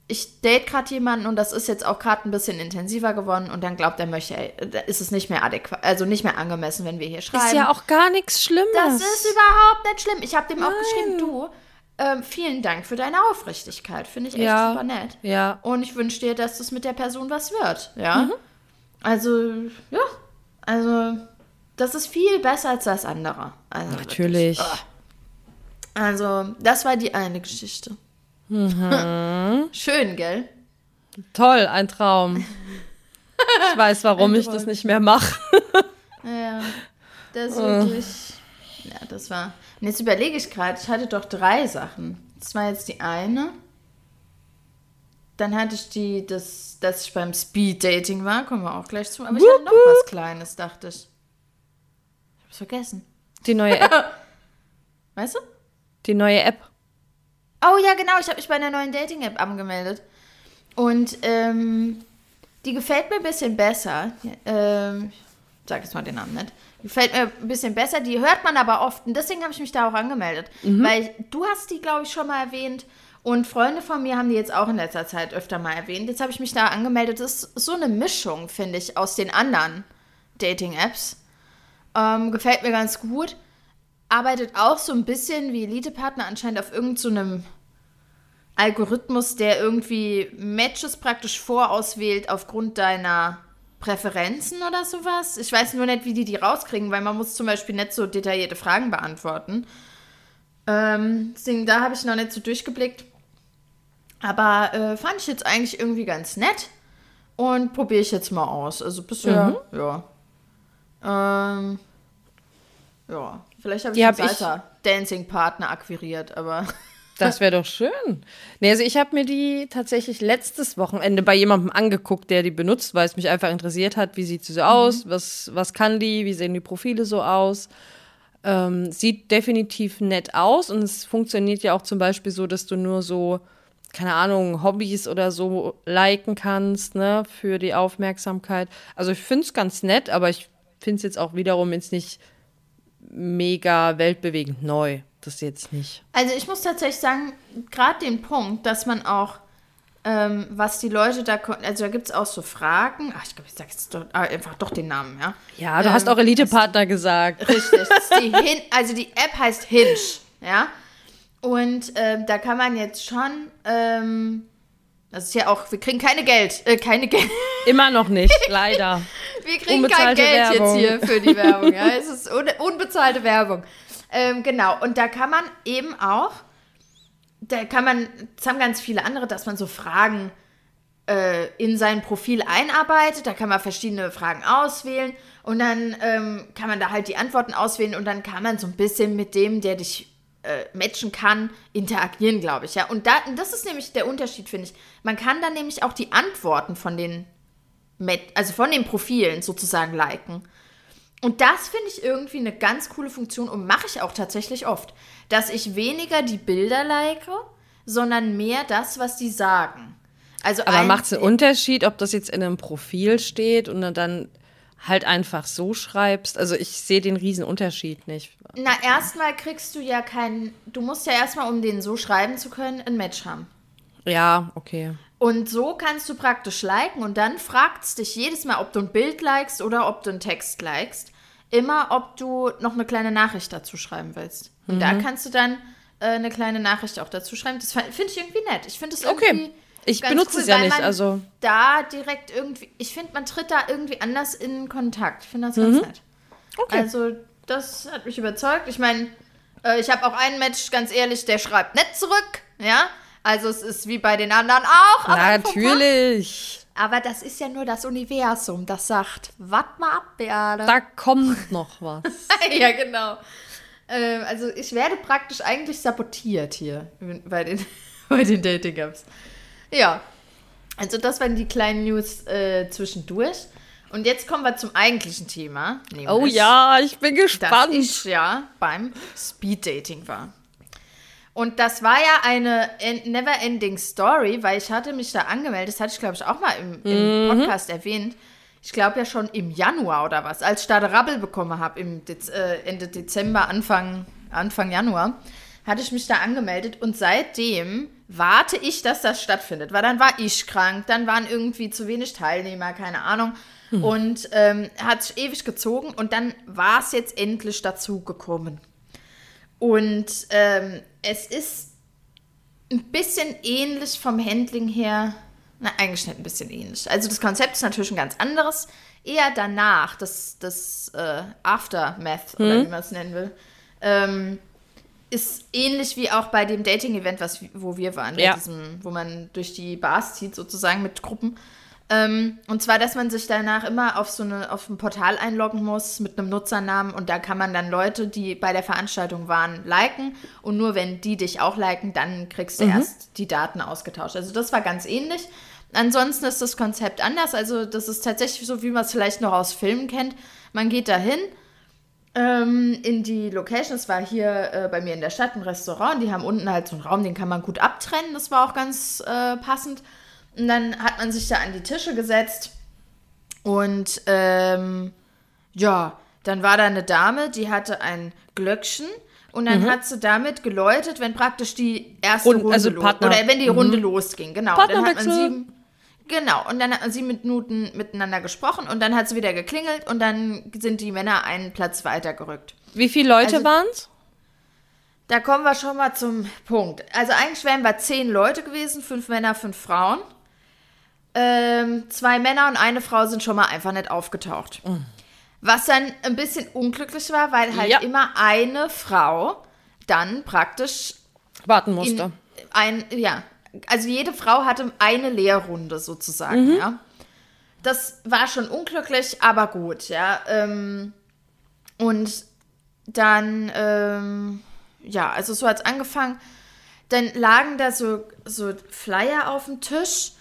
ich date gerade jemanden und das ist jetzt auch gerade ein bisschen intensiver geworden und dann glaubt er möchte, ey, ist es nicht mehr adäquat, also nicht mehr angemessen, wenn wir hier schreiben. ist ja auch gar nichts Schlimmes. Das ist überhaupt nicht schlimm. Ich habe dem auch geschrieben, du, ähm, vielen Dank für deine Aufrichtigkeit. Finde ich echt Ja. super nett. Ja. Und ich wünsche dir, dass das mit der Person was wird. Ja. Also, ja. Also, das ist viel besser als das andere. Also, Natürlich. Wirklich. Ah. Also, das war die eine Geschichte. Schön, gell? Toll, ein Traum. Ich weiß, warum ich das nicht mehr mache. Ja, das ist wirklich. Ja, das war. Und jetzt überlege ich gerade, ich hatte doch drei Sachen. Das war jetzt die eine. Dann hatte ich die, das, dass ich beim Speed-Dating war, kommen wir auch gleich zu. Aber ich hatte noch was Kleines, dachte ich. Ich hab's vergessen. Die neue App. Weißt du? Die neue App. Oh ja, genau, ich habe mich bei einer neuen Dating-App angemeldet. Und ähm, die gefällt mir ein bisschen besser. Ähm, ich sag jetzt mal den Namen nicht. Gefällt mir ein bisschen besser. Die hört man aber oft. Und deswegen habe ich mich da auch angemeldet. Weil du hast die, glaube ich, schon mal erwähnt. Und Freunde von mir haben die jetzt auch in letzter Zeit öfter mal erwähnt. Jetzt habe ich mich da angemeldet. Das ist so eine Mischung, finde ich, aus den anderen Dating-Apps. Ähm, gefällt mir ganz gut. Arbeitet auch so ein bisschen wie Elite-Partner anscheinend auf irgendeinem Algorithmus, der irgendwie Matches praktisch vorauswählt aufgrund deiner Präferenzen oder sowas. Ich weiß nur nicht, wie die die rauskriegen, weil man muss zum Beispiel nicht so detaillierte Fragen beantworten. Ähm, deswegen, da habe ich noch nicht so durchgeblickt. Aber äh, fand ich jetzt eigentlich irgendwie ganz nett und probiere ich jetzt mal aus. Also bisher, ja. Ähm, ja, vielleicht habe ich Die einen hab ich- Salsa-Dancing-Partner akquiriert, aber Das wäre doch schön. Nee, also ich habe mir die tatsächlich letztes Wochenende bei jemandem angeguckt, der die benutzt, weil es mich einfach interessiert hat, wie sieht sie so aus, was, was kann die, wie sehen die Profile so aus. Ähm, sieht definitiv nett aus und es funktioniert ja auch zum Beispiel so, dass du nur so, keine Ahnung, Hobbys oder so liken kannst, ne, für die Aufmerksamkeit. Also ich finde es ganz nett, aber ich finde es jetzt auch wiederum jetzt nicht mega weltbewegend neu. Das jetzt nicht. Also ich muss tatsächlich sagen, gerade den Punkt, dass man auch, ähm, was die Leute da, also da gibt es auch so Fragen, ach ich glaube, ich sage jetzt doch, ah, einfach doch den Namen, ja. Ja, du hast auch Elite-Partner gesagt. Richtig, die Hin also die App heißt Hinge, ja. Und ähm, da kann man jetzt schon, ähm, das ist ja auch, wir kriegen keine Geld, äh, keine Geld, Immer noch nicht, leider. wir kriegen kein Geld Werbung. jetzt hier für die Werbung, ja. Es ist un unbezahlte Werbung. Ähm, genau, und da kann man eben auch, da kann man, das haben ganz viele andere, dass man so Fragen äh, in sein Profil einarbeitet. Da kann man verschiedene Fragen auswählen und dann ähm, kann man da halt die Antworten auswählen und dann kann man so ein bisschen mit dem, der dich äh, matchen kann, interagieren, glaube ich. Ja, und da, das ist nämlich der Unterschied, finde ich. Man kann dann nämlich auch die Antworten von den, also von den Profilen sozusagen liken. Und das finde ich irgendwie eine ganz coole Funktion und mache ich auch tatsächlich oft, dass ich weniger die Bilder like, sondern mehr das, was die sagen. Also Aber macht es einen Unterschied, ob das jetzt in einem Profil steht und dann halt einfach so schreibst? Also ich sehe den riesen Unterschied nicht. Na, erstmal kriegst du ja keinen. Du musst ja erstmal, um den so schreiben zu können, ein Match haben. Ja, okay. Und so kannst du praktisch liken und dann fragt es dich jedes Mal, ob du ein Bild likest oder ob du einen Text likest. Immer, ob du noch eine kleine Nachricht dazu schreiben willst. Und da kannst du dann äh, eine kleine Nachricht auch dazu schreiben. Das finde ich irgendwie nett. Ich finde es Okay. irgendwie. Ich ganz benutze es ja nicht, also- Da direkt irgendwie. Ich finde, man tritt da irgendwie anders in Kontakt. Ich finde das ganz nett. Mhm. Okay. Also, das hat mich überzeugt. Ich meine, äh, ich habe auch einen Match, ganz ehrlich, der schreibt nicht zurück. Ja. Also, es ist wie bei den anderen auch. Natürlich. Aber das ist ja nur das Universum, das sagt, wart mal ab, Beate. Da kommt noch was. ja, genau. Ähm, also ich werde praktisch eigentlich sabotiert hier bei den, bei den Dating-Apps. Ja, also das waren die kleinen News äh, zwischendurch. Und jetzt kommen wir zum eigentlichen Thema. Oh ja, ich bin dass gespannt. ich ja beim Speed-Dating war. Und das war ja eine en- never-ending Story, weil ich hatte mich da angemeldet, das hatte ich glaube ich auch mal im, im Podcast erwähnt. Ich glaube ja schon im Januar oder was, als ich da Rabbel bekommen habe, im Dez äh, Ende Dezember, Anfang, Anfang Januar, hatte ich mich da angemeldet und seitdem warte ich, dass das stattfindet. Weil dann war ich krank, dann waren irgendwie zu wenig Teilnehmer, keine Ahnung. Und ähm, hat sich ewig gezogen und dann war es jetzt endlich dazu gekommen. Und ähm, es ist ein bisschen ähnlich vom Handling her. Na, eigentlich nicht ein bisschen ähnlich. Also das Konzept ist natürlich ein ganz anderes. Eher danach, das, das äh, Aftermath, oder wie man es nennen will, ähm, ist ähnlich wie auch bei dem Dating-Event, was, wo wir waren, Ja. diesem, wo man durch die Bars zieht, sozusagen mit Gruppen. Ähm, und zwar, dass man sich danach immer auf so eine, auf ein Portal einloggen muss mit einem Nutzernamen und da kann man dann Leute, die bei der Veranstaltung waren, liken und nur wenn die dich auch liken, dann kriegst du erst die Daten ausgetauscht. Also das war ganz ähnlich. Ansonsten ist das Konzept anders. Also das ist tatsächlich so, wie man es vielleicht noch aus Filmen kennt. Man geht dahin, ähm, in die Location. Es war hier äh, bei mir in der Stadt ein Restaurant. Die haben unten halt so einen Raum, den kann man gut abtrennen. Das war auch ganz äh, passend. Und dann hat man sich da an die Tische gesetzt und ähm, ja, dann war da eine Dame, die hatte ein Glöckchen und dann hat sie damit geläutet, wenn praktisch die erste Mhm. Rund- Runde also los, Partner- oder wenn die Runde losging, genau. Dann hat man sieben, genau, und dann hat man sieben Minuten miteinander gesprochen und dann hat sie wieder geklingelt und dann sind die Männer einen Platz weitergerückt. Wie viele Leute Also- waren's? Da kommen wir schon mal zum Punkt. Also eigentlich wären wir zehn Leute gewesen, fünf Männer, fünf Frauen. Ähm, zwei Männer und eine Frau sind schon mal einfach nicht aufgetaucht. Was dann ein bisschen unglücklich war, weil halt Ja. immer eine Frau dann praktisch Warten musste. ein, ja, also jede Frau hatte eine Lehrrunde sozusagen, ja. Das war schon unglücklich, aber gut, ja. Ähm, und dann, ähm, ja, also so hat's angefangen. Dann lagen da so, so Flyer auf dem Tisch.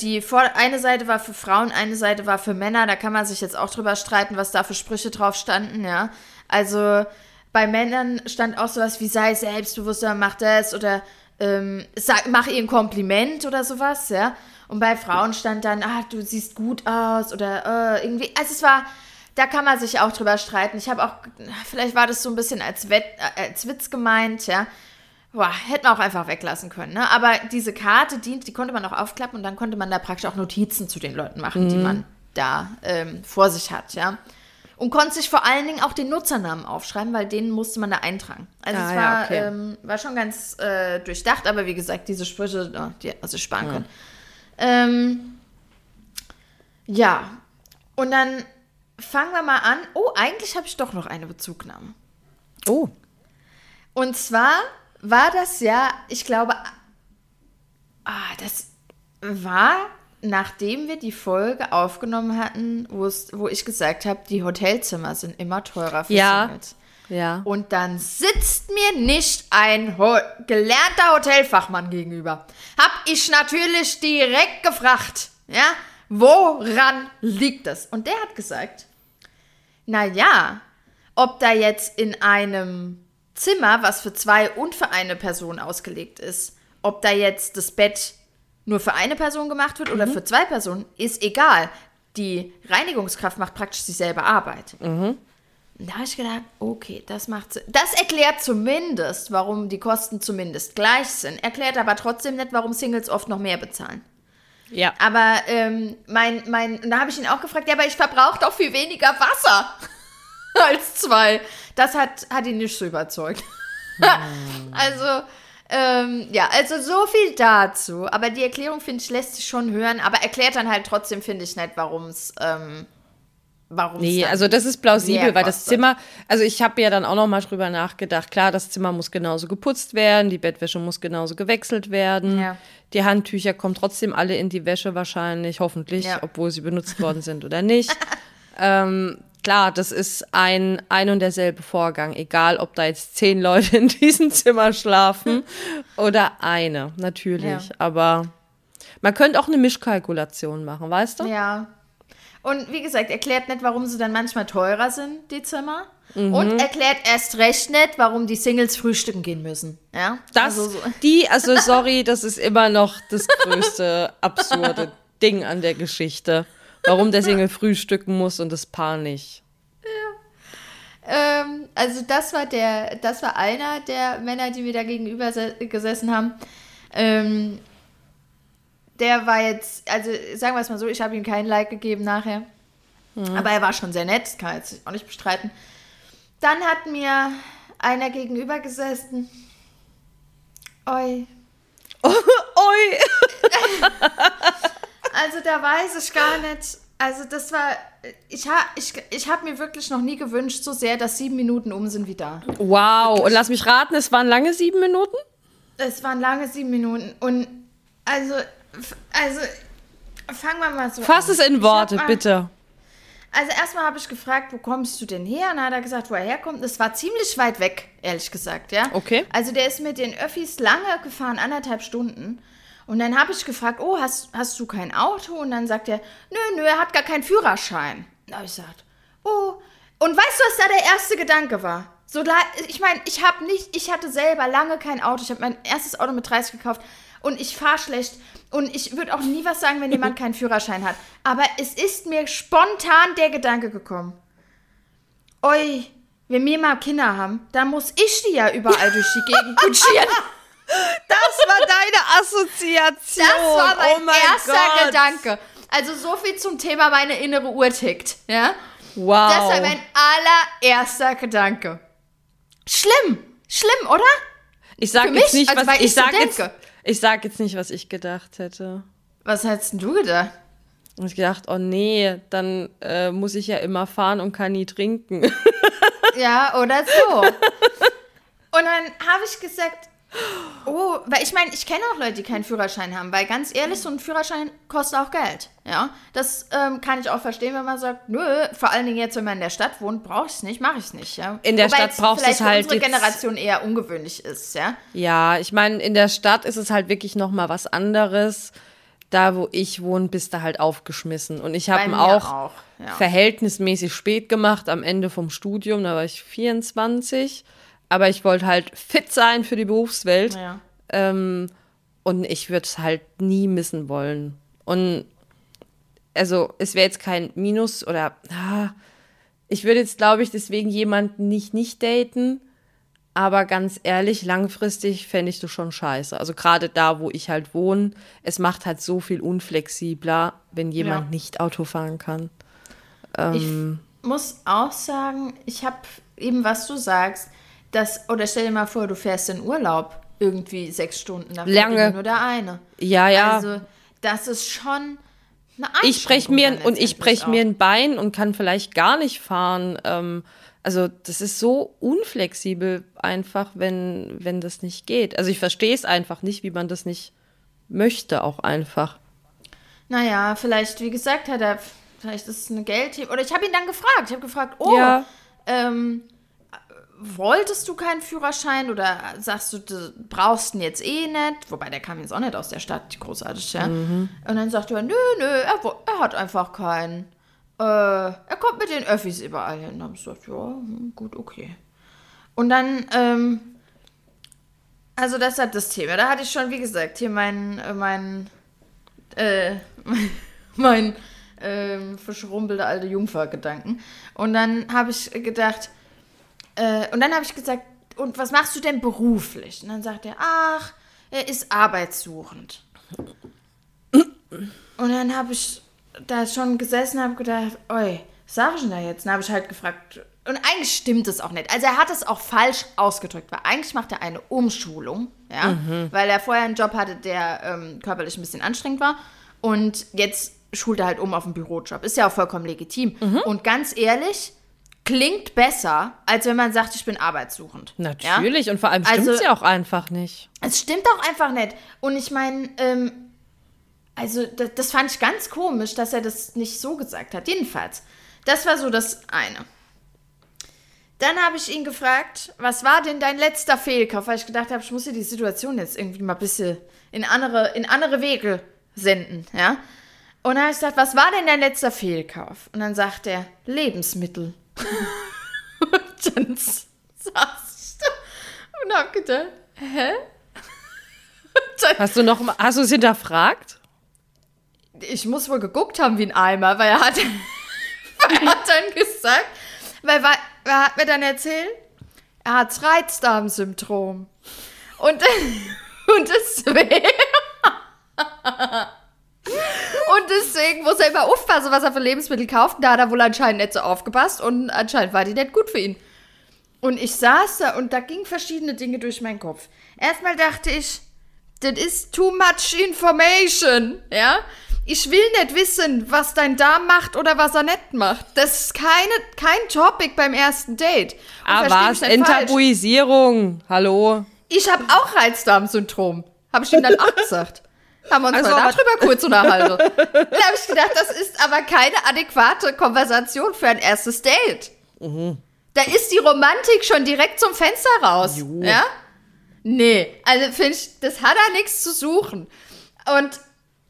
Die vor, eine Seite war für Frauen, eine Seite war für Männer. Da kann man sich jetzt auch drüber streiten, was da für Sprüche drauf standen, ja. Also bei Männern stand auch sowas wie sei selbstbewusster, mach das oder ähm, sag, mach ihr ein Kompliment oder sowas, ja. Und bei Frauen stand dann, ah, du siehst gut aus oder äh, irgendwie. Also es war, da kann man sich auch drüber streiten. Ich habe auch, vielleicht war das so ein bisschen als, Wett, äh, als Witz gemeint, ja. Boah, hätte man auch einfach weglassen können, ne? Aber diese Karte, die, die konnte man auch aufklappen und dann konnte man da praktisch auch Notizen zu den Leuten machen, die man da ähm, vor sich hat, ja. Und konnte sich vor allen Dingen auch den Nutzernamen aufschreiben, weil den musste man da eintragen. Also Ah, es ja, war, okay. ähm, war schon ganz äh, durchdacht, aber wie gesagt, diese Sprüche, oh, die sich sparen können. Ähm, ja, und dann fangen wir mal an. Oh, eigentlich habe ich doch noch eine Bezugnahme. Oh. Und zwar war das ja, ich glaube, ah, das war, nachdem wir die Folge aufgenommen hatten, wo ich gesagt habe, die Hotelzimmer sind immer teurer für Ja. Singles. Ja. Und dann sitzt mir nicht ein Ho gelernter Hotelfachmann gegenüber. Hab ich natürlich direkt gefragt, ja, woran liegt das? Und der hat gesagt, na ja, ob da jetzt in einem Zimmer, was für zwei und für eine Person ausgelegt ist, ob da jetzt das Bett nur für eine Person gemacht wird oder für zwei Personen, ist egal. Die Reinigungskraft macht praktisch dieselbe Arbeit. Da habe ich gedacht, okay, das macht Sinn. Das erklärt zumindest, warum die Kosten zumindest gleich sind. Erklärt aber trotzdem nicht, warum Singles oft noch mehr bezahlen. Ja. Aber ähm, mein, mein, und da habe ich ihn auch gefragt, ja, aber ich verbrauche doch viel weniger Wasser als zwei. Das hat, hat ihn nicht so überzeugt. also, ähm, ja, also so viel dazu. Aber die Erklärung, finde ich, lässt sich schon hören, aber erklärt dann halt trotzdem, finde ich, nicht, warum es, ähm, warum Nee, also das ist plausibel, weil das. Zimmer, also ich habe ja dann auch noch mal drüber nachgedacht. Klar, das Zimmer muss genauso geputzt werden, die Bettwäsche muss genauso gewechselt werden. Ja. Die Handtücher kommen trotzdem alle in die Wäsche wahrscheinlich, hoffentlich, Ja. obwohl sie benutzt worden sind oder nicht. ähm, klar, das ist ein, ein und derselbe Vorgang, egal ob da jetzt zehn Leute in diesem Zimmer schlafen oder eine, natürlich. Ja. Aber man könnte auch eine Mischkalkulation machen, weißt du? Ja. Und wie gesagt, erklärt nicht, warum sie dann manchmal teurer sind, die Zimmer. Und erklärt erst recht nicht, warum die Singles frühstücken gehen müssen. Ja? Das, Also so. die, also sorry, das ist immer noch das größte absurde Ding an der Geschichte. Warum der Single frühstücken muss und das Paar nicht. Ähm, also das war der, das war einer der Männer, die mir da gegenüber se- gesessen haben. Ähm, der war jetzt, also sagen wir es mal so, ich habe ihm keinen Like gegeben nachher. Aber er war schon sehr nett, das kann man jetzt auch nicht bestreiten. Dann hat mir einer gegenüber gesessen. Oi. Oi! Also da weiß ich gar nicht. Also das war, ich habe ich, ich hab mir wirklich noch nie gewünscht so sehr, dass sieben Minuten um sind wie da. Wow, und lass mich raten, es waren lange sieben Minuten? Es waren lange sieben Minuten und also, also fangen wir mal so Fass an. es in Worte, mal- bitte. Also erstmal habe ich gefragt, wo kommst du denn her? Und dann hat er gesagt, wo er herkommt. Das war ziemlich weit weg, ehrlich gesagt, ja. Okay. Also der ist mit den Öffis lange gefahren, anderthalb Stunden. Und dann habe ich gefragt, oh, hast, hast du kein Auto? Und dann sagt er, nö, nö, er hat gar keinen Führerschein. Da habe ich gesagt, oh. Und weißt du, was da der erste Gedanke war? So, ich meine, ich habe nicht, ich hatte selber lange kein Auto. Ich habe mein erstes Auto mit 30 gekauft und ich fahre schlecht. Und ich würde auch nie was sagen, wenn jemand keinen Führerschein hat. Aber es ist mir spontan der Gedanke gekommen. Oi, wenn wir mal Kinder haben, dann muss ich die ja überall durch die Gegend kutschieren. Das war deine Assoziation. Das war mein, oh erster Gott. Gedanke. Also so viel zum Thema meine innere Uhr tickt. Ja? Wow. Das war mein allererster Gedanke. Schlimm. Schlimm, oder? ich sag für jetzt mich, nicht, also was ich ich so sag jetzt. denke. Ich sag jetzt nicht, was ich gedacht hätte. Was hättest du gedacht? Und ich gedacht, oh nee, dann äh, muss ich ja immer fahren und kann nie trinken. Ja, oder so. Und dann habe ich gesagt, oh, weil ich meine, ich kenne auch Leute, die keinen Führerschein haben, weil ganz ehrlich, so ein Führerschein kostet auch Geld. Ja, das ähm, kann ich auch verstehen, wenn man sagt, nö, vor allen Dingen jetzt, wenn man in der Stadt wohnt, brauche ich es nicht, mache ich es nicht. Ja? In der Wobei Stadt brauchst du es für halt unsere jetzt- Generation eher ungewöhnlich ist, ja. Ja, ich meine, in der Stadt ist es halt wirklich noch mal was anderes. Da, wo ich wohne, bist du halt aufgeschmissen. Und ich habe ihn auch, auch, ja. verhältnismäßig spät gemacht, am Ende vom Studium. Da war ich 24. Aber ich wollte halt fit sein für die Berufswelt. ja. Ähm, und ich würde es halt nie missen wollen. Und also es wäre jetzt kein Minus oder ah, ich würde jetzt, glaube ich, deswegen jemanden nicht nicht daten. Aber ganz ehrlich, langfristig fände ich das schon scheiße. Also gerade da, wo ich halt wohne, es macht halt so viel unflexibler, wenn jemand Ja. nicht Auto fahren kann. Ich muss auch sagen, ich habe eben, was du sagst, dass, oder stell dir mal vor, du fährst in Urlaub irgendwie sechs Stunden, dafür Lange. nur der eine. Ja, ja. Also, das ist schon eine ich breche mir und ich breche mir ein Bein und kann vielleicht gar nicht fahren. Ähm, also das ist so unflexibel einfach, wenn, wenn das nicht geht. Also ich verstehe es einfach nicht, wie man das nicht möchte, auch einfach. Naja, vielleicht, wie gesagt, hat er, vielleicht ist es eine Geld Oder ich habe ihn dann gefragt. Ich habe gefragt, oh, Ja. ähm, wolltest du keinen Führerschein oder sagst du, du brauchst ihn jetzt eh nicht? Wobei, der kam jetzt auch nicht aus der Stadt, großartig, ja. Mhm. Und dann sagte er, nö, nö, er, er hat einfach keinen. Äh, er kommt mit den Öffis überall hin. Dann habe ich gesagt, ja, hm, gut, okay. Und dann, ähm, also das hat das Thema. Da hatte ich schon, wie gesagt, hier meinen, äh, meinen, äh, mein ähm, verschrumpelte alte Jungfer-Gedanken. Und dann habe ich gedacht, äh, und dann habe ich gesagt, und was machst du denn beruflich? Und dann sagt er, ach, er ist arbeitssuchend. Und dann habe ich da schon gesessen und habe gedacht, oi, was sag ich denn da jetzt? Dann habe ich halt gefragt, und eigentlich stimmt es auch nicht. Also er hat es auch falsch ausgedrückt, weil eigentlich macht er eine Umschulung, ja, weil er vorher einen Job hatte, der ähm, körperlich ein bisschen anstrengend war und jetzt schult er halt um auf einen Bürojob. Ist ja auch vollkommen legitim. Und ganz ehrlich, klingt besser, als wenn man sagt, ich bin arbeitssuchend. Ja? Natürlich. Und vor allem stimmt es Also- ja auch einfach nicht. Es stimmt auch einfach nicht. Und ich meine, ähm, also das, das fand ich ganz komisch, dass er das nicht so gesagt hat. Jedenfalls, das war so das eine. Dann habe ich ihn gefragt, was war denn dein letzter Fehlkauf? Weil ich gedacht habe, ich muss hier die Situation jetzt irgendwie mal ein bisschen in andere, in andere Wege senden, ja. Und dann habe ich gesagt, was war denn dein letzter Fehlkauf? Und dann sagt er, Lebensmittel. Und dann saß ich da und habe gedacht, hä? Hast du noch mal, hast du es hinterfragt? ich muss wohl geguckt haben wie ein Eimer, weil er hat, weil er hat dann gesagt, weil, weil er hat mir dann erzählt, er hat Reizdarmsyndrom. Und, und deswegen. Und deswegen muss er immer aufpassen, was er für Lebensmittel kauft. Da hat er wohl anscheinend nicht so aufgepasst und anscheinend war die nicht gut für ihn. Und ich saß da und da gingen verschiedene Dinge durch meinen Kopf. Erstmal dachte ich, das ist too much information, ja? Ich will nicht wissen, was dein Darm macht oder was er nicht macht. Das ist keine, kein Topic beim ersten Date. Und Ah, was? Enttabuisierung. Hallo? Ich habe auch Reizdarmsyndrom. Habe ich ihm dann auch gesagt. Haben wir uns Also, mal darüber kurz unterhalten. Dann habe ich gedacht, das ist aber keine adäquate Konversation für ein erstes Date. Da ist die Romantik schon direkt zum Fenster raus. Ja? Nee, also finde ich, das hat da nichts zu suchen. Und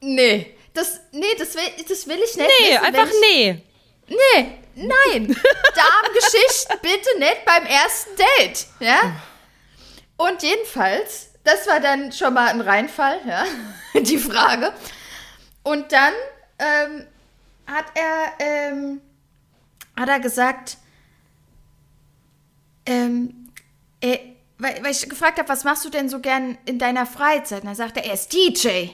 nee, das, nee, das will, das will ich nicht. Nee, wissen, einfach ich, nee. Nee, nein. Darmgeschichten bitte nicht beim ersten Date. Ja? Und jedenfalls, das war dann schon mal ein Reinfall, ja, die Frage. Und dann ähm, hat er, ähm, hat er gesagt, ähm, äh, weil, weil ich gefragt habe, was machst du denn so gern in deiner Freizeit? Und dann sagt er, er ist DJ.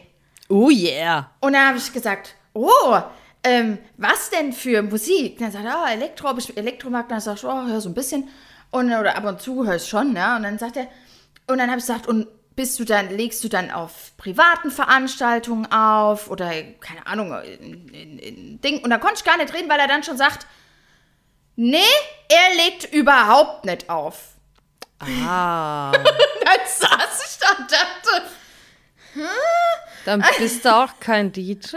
Oh yeah. Und dann habe ich gesagt, oh, ähm, was denn für Musik? Und dann sagt er, oh, Elektro, ob ich Elektro mag. Und dann sag ich, oh, hör so ein bisschen. Und, oder ab und zu hör ich schon, ja. Und dann sagt er, und dann habe ich gesagt, und bist du dann, legst du dann auf privaten Veranstaltungen auf oder keine Ahnung, in, in, in Ding. Und da konnte ich gar nicht reden, weil er dann schon sagt, nee, er legt überhaupt nicht auf. Ah. dann saß ich da und dachte, Dann bist du auch kein DJ?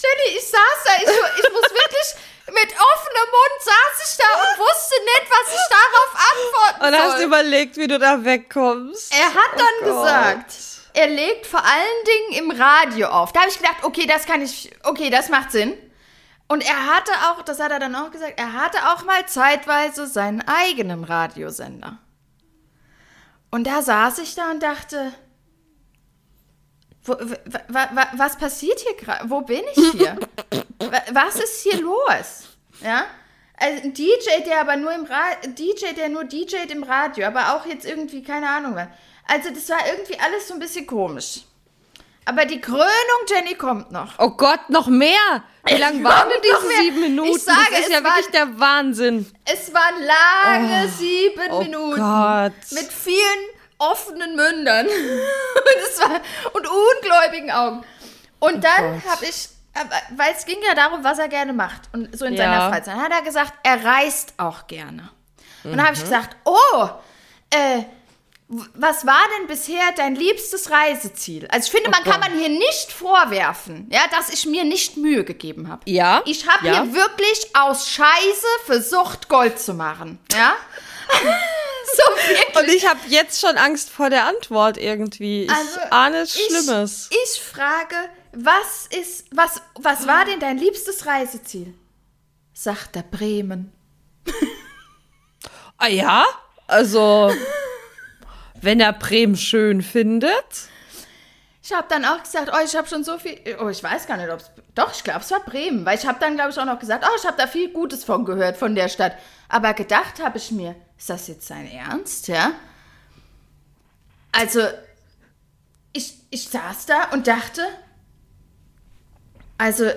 Jenny, ich saß da, ich, ich muss wirklich mit offenem Mund saß ich da und wusste nicht, was ich darauf antworten Und hast soll. überlegt, wie du da wegkommst. Er hat dann Oh Gott. gesagt, er legt vor allen Dingen im Radio auf. Da habe ich gedacht, okay, das kann ich, okay, das macht Sinn. Und er hatte auch, das hat er dann auch gesagt, er hatte auch mal zeitweise seinen eigenen Radiosender. Und da saß ich da und dachte, wo, wa, wa, wa, was passiert hier gerade? Wo bin ich hier? Wa- was ist hier los? Ja? Also ein DJ, der aber nur im Ra DJ, der nur DJt im Radio, aber auch jetzt irgendwie, keine Ahnung was. Also das war irgendwie alles so ein bisschen komisch. Aber die Krönung, Jenny, kommt noch. Oh Gott, noch mehr! Wie lang waren denn diese mehr. sieben Minuten? Ich sage, das ist es ja war- wirklich der Wahnsinn. Es waren lange sieben oh Minuten. Gott. Mit vielen offenen Mündern. und, war, und ungläubigen Augen. Und dann Gott. habe ich, äh, weil es ging ja darum, was er gerne macht. Und so in Ja. seiner Freizeit. Dann hat er gesagt, er reist auch gerne. Und dann habe Mhm. ich gesagt, oh, äh, was war denn bisher dein liebstes Reiseziel? Also ich finde, man kann man hier nicht vorwerfen, ja, dass ich mir nicht Mühe gegeben habe. Ja, Ich habe ja. hier wirklich aus Scheiße versucht, Gold zu machen, ja. so wirklich. Und ich habe jetzt schon Angst vor der Antwort irgendwie. Ich Also, ahne ich- Schlimmes. Ich frage, was ist, was, was war denn dein liebstes Reiseziel? Sagt er Bremen. Ah ja? Also, wenn er Bremen schön findet. Ich habe dann auch gesagt, oh, ich habe schon so viel, oh, ich weiß gar nicht, ob es, doch, ich glaube, es war Bremen, weil ich habe dann, glaube ich, auch noch gesagt, oh, ich habe da viel Gutes von gehört, von der Stadt. Aber gedacht habe ich mir, ist das jetzt sein Ernst, ja? Also, ich, ich saß da und dachte, also,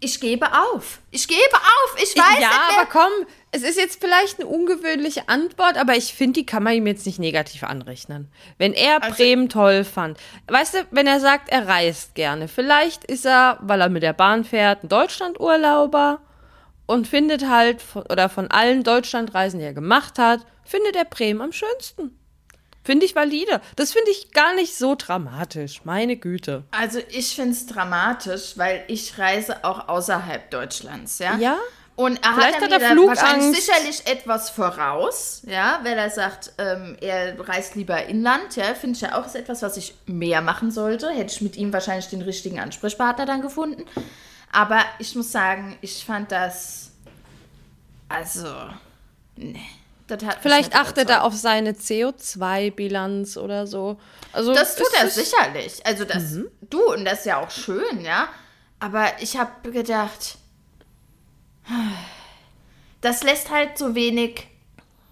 ich gebe auf. Ich gebe auf. Ich weiß ja, nicht mehr. aber komm, es ist jetzt vielleicht eine ungewöhnliche Antwort, aber ich finde, die kann man ihm jetzt nicht negativ anrechnen. Wenn er Also- Bremen toll fand. Weißt du, wenn er sagt, er reist gerne, vielleicht ist er, weil er mit der Bahn fährt, ein Deutschlandurlauber und findet halt, von, oder von allen Deutschlandreisen, die er gemacht hat, findet er Bremen am schönsten. Finde ich valide. Das finde ich gar nicht so dramatisch. Meine Güte. Also ich finde es dramatisch, weil ich reise auch außerhalb Deutschlands, ja? Ja? Und er Vielleicht hat, hat er wahrscheinlich sicherlich etwas voraus, ja, weil er sagt, ähm, er reist lieber inland, ja, finde ich ja auch ist etwas, was ich mehr machen sollte. Hätte ich mit ihm wahrscheinlich den richtigen Ansprechpartner dann gefunden. Aber ich muss sagen, ich fand das, also, nee. Das hat mich Vielleicht achtet er auf seine CO2-Bilanz oder so. Also Das tut er sicherlich. Also das, du, und das ist ja auch schön, ja. Aber ich habe gedacht, das lässt halt so wenig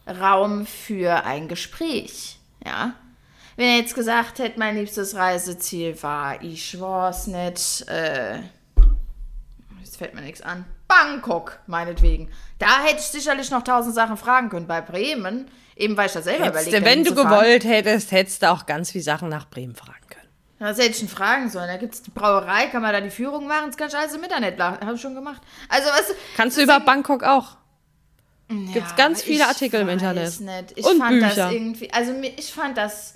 Raum für ein Gespräch, ja. Wenn er jetzt gesagt hätte, mein liebstes Reiseziel war, ich weiß nicht, äh, jetzt fällt mir nichts an, Bangkok, meinetwegen. Da hätte ich sicherlich noch tausend Sachen fragen können. Bei Bremen, eben weil ich das selber Hättest überlegt habe, wenn du gewollt hättest, hättest du auch ganz viele Sachen nach Bremen fragen Was hätte ich denn fragen sollen? Da gibt es die Brauerei, kann man da die Führung machen? Das kann ich alles im Internet machen. Habe ich schon gemacht. Also, was. Kannst du über Bangkok auch. Gibt's ganz aber viele ich Artikel im Internet. Nicht. Ich Und fand das Bücher. irgendwie. Also, ich fand das.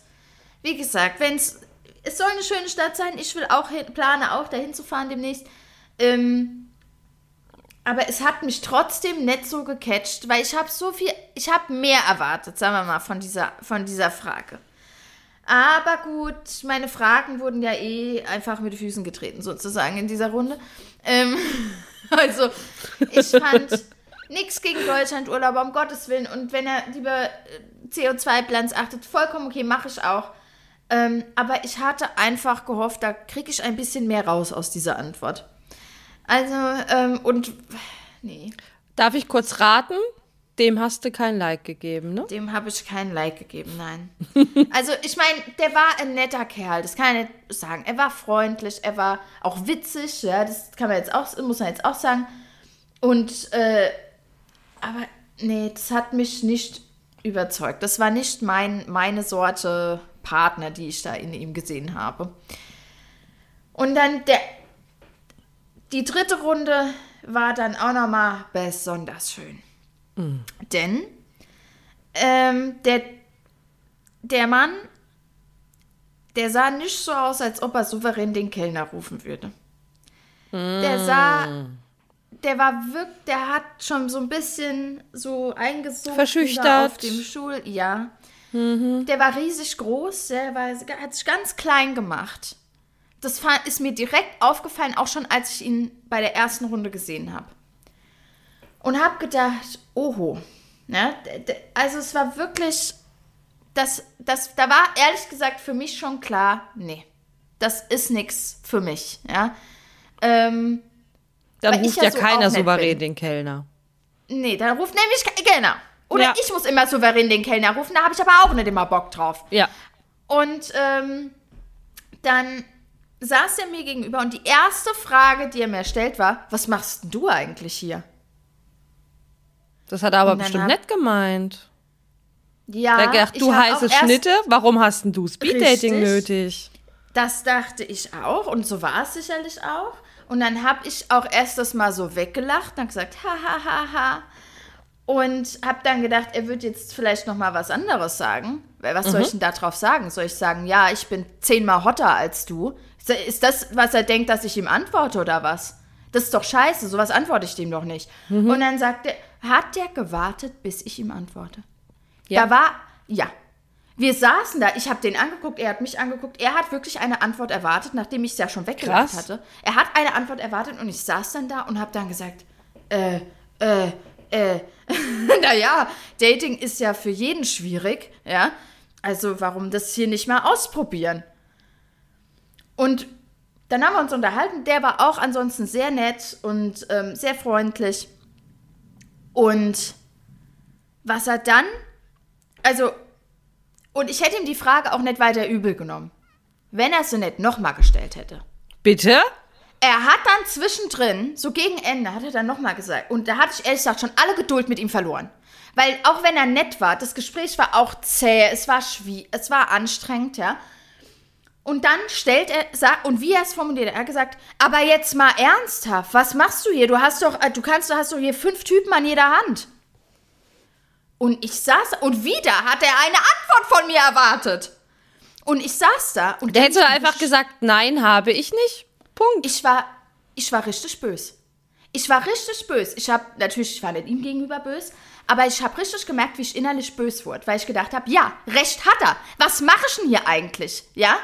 Wie gesagt, wenn es. Es soll eine schöne Stadt sein. Ich will auch hin, plane auch dahin zu fahren demnächst. Ähm, aber es hat mich trotzdem nicht so gecatcht, weil ich habe so viel, ich habe mehr erwartet, sagen wir mal, von dieser, von dieser Frage. Aber gut, meine Fragen wurden ja eh einfach mit Füßen getreten, sozusagen, in dieser Runde. Ähm, also, ich fand, Nichts gegen Deutschlandurlaub, um Gottes Willen. Und wenn er lieber äh, CO2-Bilanz achtet, vollkommen okay, mache ich auch. Ähm, aber ich hatte einfach gehofft, da kriege ich ein bisschen mehr raus aus dieser Antwort. Also, ähm, und nee, Darf ich kurz raten? Dem hast du kein Like gegeben, ne? dem habe ich kein Like gegeben, nein. also, ich meine, der war ein netter Kerl, das kann ich nicht sagen. Er war freundlich, er war auch witzig, ja, das kann man jetzt auch, muss man jetzt auch sagen. Und, äh, aber nee, das hat mich nicht überzeugt. Das war nicht mein, meine Sorte Partner, die ich da in ihm gesehen habe. Und dann der, die dritte Runde war dann auch nochmal besonders schön. Denn ähm, der, der Mann, der sah nicht so aus, als ob er souverän den Kellner rufen würde. Der sah, der war wirklich, der hat schon so ein bisschen so eingesunken Verschüchtert. auf dem Stuhl, ja. Der war riesig groß, der war, hat sich ganz klein gemacht. Das ist mir direkt aufgefallen, auch schon als ich ihn bei der ersten Runde gesehen habe. Und habe gedacht, oho. Ne? Also es war wirklich, das, das, da war ehrlich gesagt für mich schon klar, nee, das ist nichts für mich. Ja? Ähm, Dann ruft ja ja, so keiner souverän bin. den Kellner. nee, dann ruft nämlich ke- Kellner. Oder Ja. ich muss immer souverän den Kellner rufen, da habe ich aber auch nicht immer Bock drauf. Ja. Und ähm, dann saß er mir gegenüber und die erste Frage, die er mir stellt, war, was machst du eigentlich hier? Das hat er aber dann bestimmt nett gemeint. Ja, Er gedacht, du heiße Schnitte, warum hast denn du Speeddating nötig? Das dachte ich auch und so war es sicherlich auch. Und dann habe ich auch erst das mal so weggelacht und hab gesagt, ha, ha, ha, ha. Und habe dann gedacht, er wird jetzt vielleicht noch mal was anderes sagen. Weil was soll ich denn da drauf sagen? Soll ich sagen, ja, ich bin zehnmal hotter als du? Ist- das, was er denkt, dass ich ihm antworte oder was? Das ist doch scheiße, sowas antworte ich dem doch nicht. Und dann sagt er, hat der gewartet, bis ich ihm antworte? Ja. Da war, ja. Wir saßen da, ich habe den angeguckt, er hat mich angeguckt. Er hat wirklich eine Antwort erwartet, nachdem ich es ja schon weggelacht Krass. hatte. Er hat eine Antwort erwartet und ich saß dann da und habe dann gesagt, äh, äh, äh, naja, Dating ist ja für jeden schwierig, ja. Also warum das hier nicht mal ausprobieren? Und dann haben wir uns unterhalten. Der war auch ansonsten sehr nett und ähm, sehr freundlich. Und was er dann, also, und ich hätte ihm die Frage auch nicht weiter übel genommen, wenn er sie nicht nochmal gestellt hätte. Bitte? Er hat dann zwischendrin, so gegen Ende, hat er dann nochmal gesagt, und da hatte ich ehrlich gesagt schon alle Geduld mit ihm verloren. Weil auch wenn er nett war, das Gespräch war auch zäh, es war schwierig, es war anstrengend, ja. Und dann stellt er, sagt, und wie er es formuliert, er hat gesagt, aber jetzt mal ernsthaft, was machst du hier? Du hast doch, äh, du kannst, du hast doch hier fünf Typen an jeder Hand. Und ich saß, und wieder hat er eine Antwort von mir erwartet. Und ich saß da und Der hätte einfach gesagt, nein, habe ich nicht. Punkt. ich war, ich war richtig böse. Ich war richtig böse. Ich habe natürlich, ich war nicht ihm gegenüber böse, aber ich habe richtig gemerkt, wie ich innerlich böse wurde, weil ich gedacht habe, ja, recht hat er. Was mache ich denn hier eigentlich? Ja?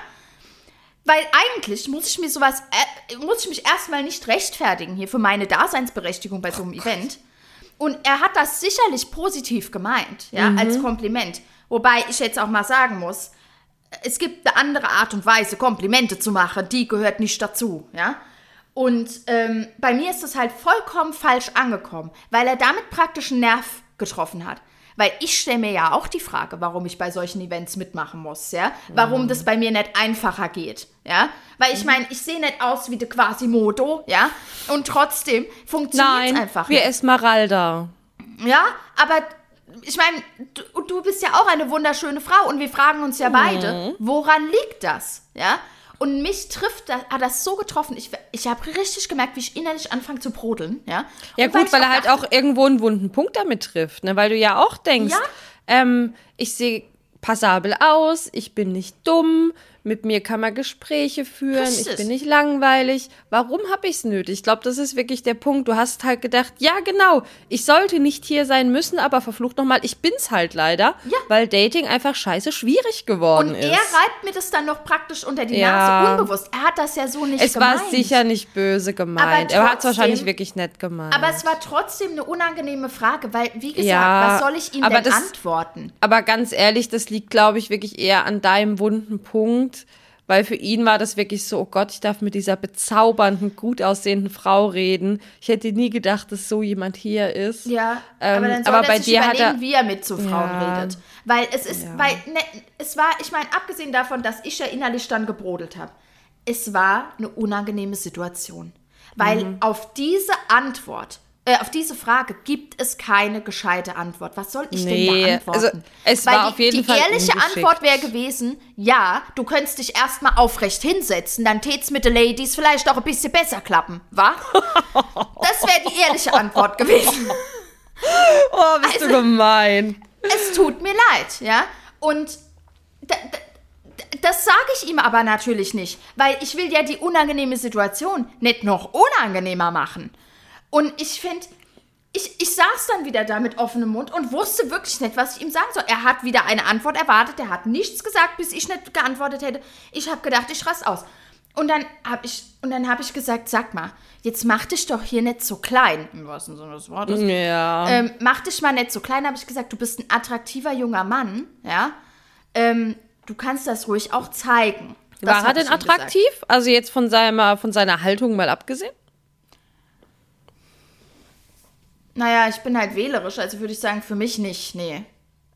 Weil eigentlich muss ich mir sowas, äh, muss ich mich erstmal nicht rechtfertigen hier für meine Daseinsberechtigung bei so einem Event. Und er hat das sicherlich positiv gemeint, ja, als Kompliment. Wobei ich jetzt auch mal sagen muss, es gibt eine andere Art und Weise, Komplimente zu machen, die gehört nicht dazu, ja. Und ähm, bei mir ist das halt vollkommen falsch angekommen, weil er damit praktisch einen Nerv getroffen hat. Weil ich stelle mir ja auch die Frage, warum ich bei solchen Events mitmachen muss, ja? Warum das bei mir nicht einfacher geht, ja? Weil ich meine, ich sehe nicht aus wie de Quasimodo, ja? Und trotzdem funktioniert es Nein, einfach wir nicht. Esmeralda. Ja, aber ich meine, du, du bist ja auch eine wunderschöne Frau und wir fragen uns ja beide, woran liegt das? Ja? Und mich trifft das, hat das so getroffen. Ich, ich habe richtig gemerkt, wie ich innerlich anfange zu brodeln. Ja, Ja Und gut, weil er halt auch irgendwo einen wunden Punkt damit trifft, ne? weil du ja auch denkst, Ja. ähm, ich sehe passabel aus, ich bin nicht dumm, mit mir kann man Gespräche führen, Richtig. ich bin nicht langweilig. Warum habe ich es nötig? Ich glaube, das ist wirklich der Punkt. Du hast halt gedacht, ja genau, ich sollte nicht hier sein müssen, aber verflucht nochmal, ich bin's halt leider, Ja. weil Dating einfach scheiße schwierig geworden Und ist. er reibt mir das dann noch praktisch unter die Ja. Nase, unbewusst. Er hat das ja so nicht es gemeint. war sicher nicht böse gemeint. Aber er hat es wahrscheinlich trotzdem- wirklich nett gemeint. Aber es war trotzdem eine unangenehme Frage, weil, wie gesagt, Ja, was soll ich ihm denn das- antworten? Aber ganz ehrlich, das liegt, glaube ich, wirklich eher an deinem wunden Punkt. Weil für ihn war das wirklich so, oh Gott, ich darf mit dieser bezaubernden, gut aussehenden Frau reden. Ich hätte nie gedacht, dass so jemand hier ist. Ja, Ähm, aber dann soll aber er bei sich überlegen, er- wie er mit so Frauen Ja. redet. Weil es ist, weil, ne, es war, ich meine, abgesehen davon, dass ich ja innerlich dann gebrodelt habe, es war eine unangenehme Situation. Weil Mhm. auf diese Antwort, äh, auf diese Frage gibt es keine gescheite Antwort. Was soll ich denn Nee, da antworten? also, es Weil war die, auf jeden die Fall ehrliche. Antwort wäre gewesen, ja, du könntest dich erstmal aufrecht hinsetzen, dann tät's mit den Ladies vielleicht auch ein bisschen besser klappen, wa? Das wäre die ehrliche Antwort gewesen. Oh, bist Also- du gemein. es tut mir leid, ja. Und da, da, das sage ich ihm aber natürlich nicht, weil ich will ja die unangenehme Situation nicht noch unangenehmer machen. Und ich finde, ich, ich saß dann wieder da mit offenem Mund und wusste wirklich nicht, was ich ihm sagen soll. Er hat wieder eine Antwort erwartet, er hat nichts gesagt, bis ich nicht geantwortet hätte. Ich habe gedacht, ich raste aus. Und dann habe ich, und dann habe ich gesagt, sag mal, jetzt mach dich doch hier nicht so klein, im wahrsten Sinne des Wortes. Ja. Ähm, mach dich mal nicht so klein, habe ich gesagt. Du bist ein attraktiver junger Mann, ja. Ähm, du kannst das ruhig auch zeigen. Das War er hab denn attraktiv? Also jetzt von seiner, von seiner Haltung mal abgesehen? Naja, ich bin halt wählerisch, also würde ich sagen, für mich nicht, nee.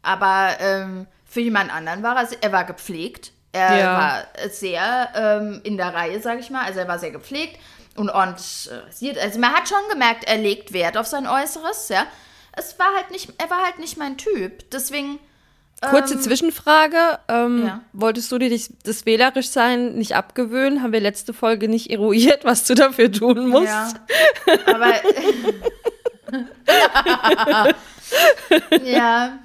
Aber ähm, für jemand anderen war er, er war gepflegt. Er Ja. war sehr ähm, in der Reihe, sage ich mal. Also er war sehr gepflegt und ordentlich äh, rasiert. Also man hat schon gemerkt, er legt Wert auf sein Äußeres, ja. Es war halt nicht, er war halt nicht mein Typ. Deswegen, Kurze Zwischenfrage. Ähm, ja. Wolltest du dir dich das Wählerischsein nicht abgewöhnen? Haben wir letzte Folge nicht eruiert, was du dafür tun musst? Ja. Aber. ja.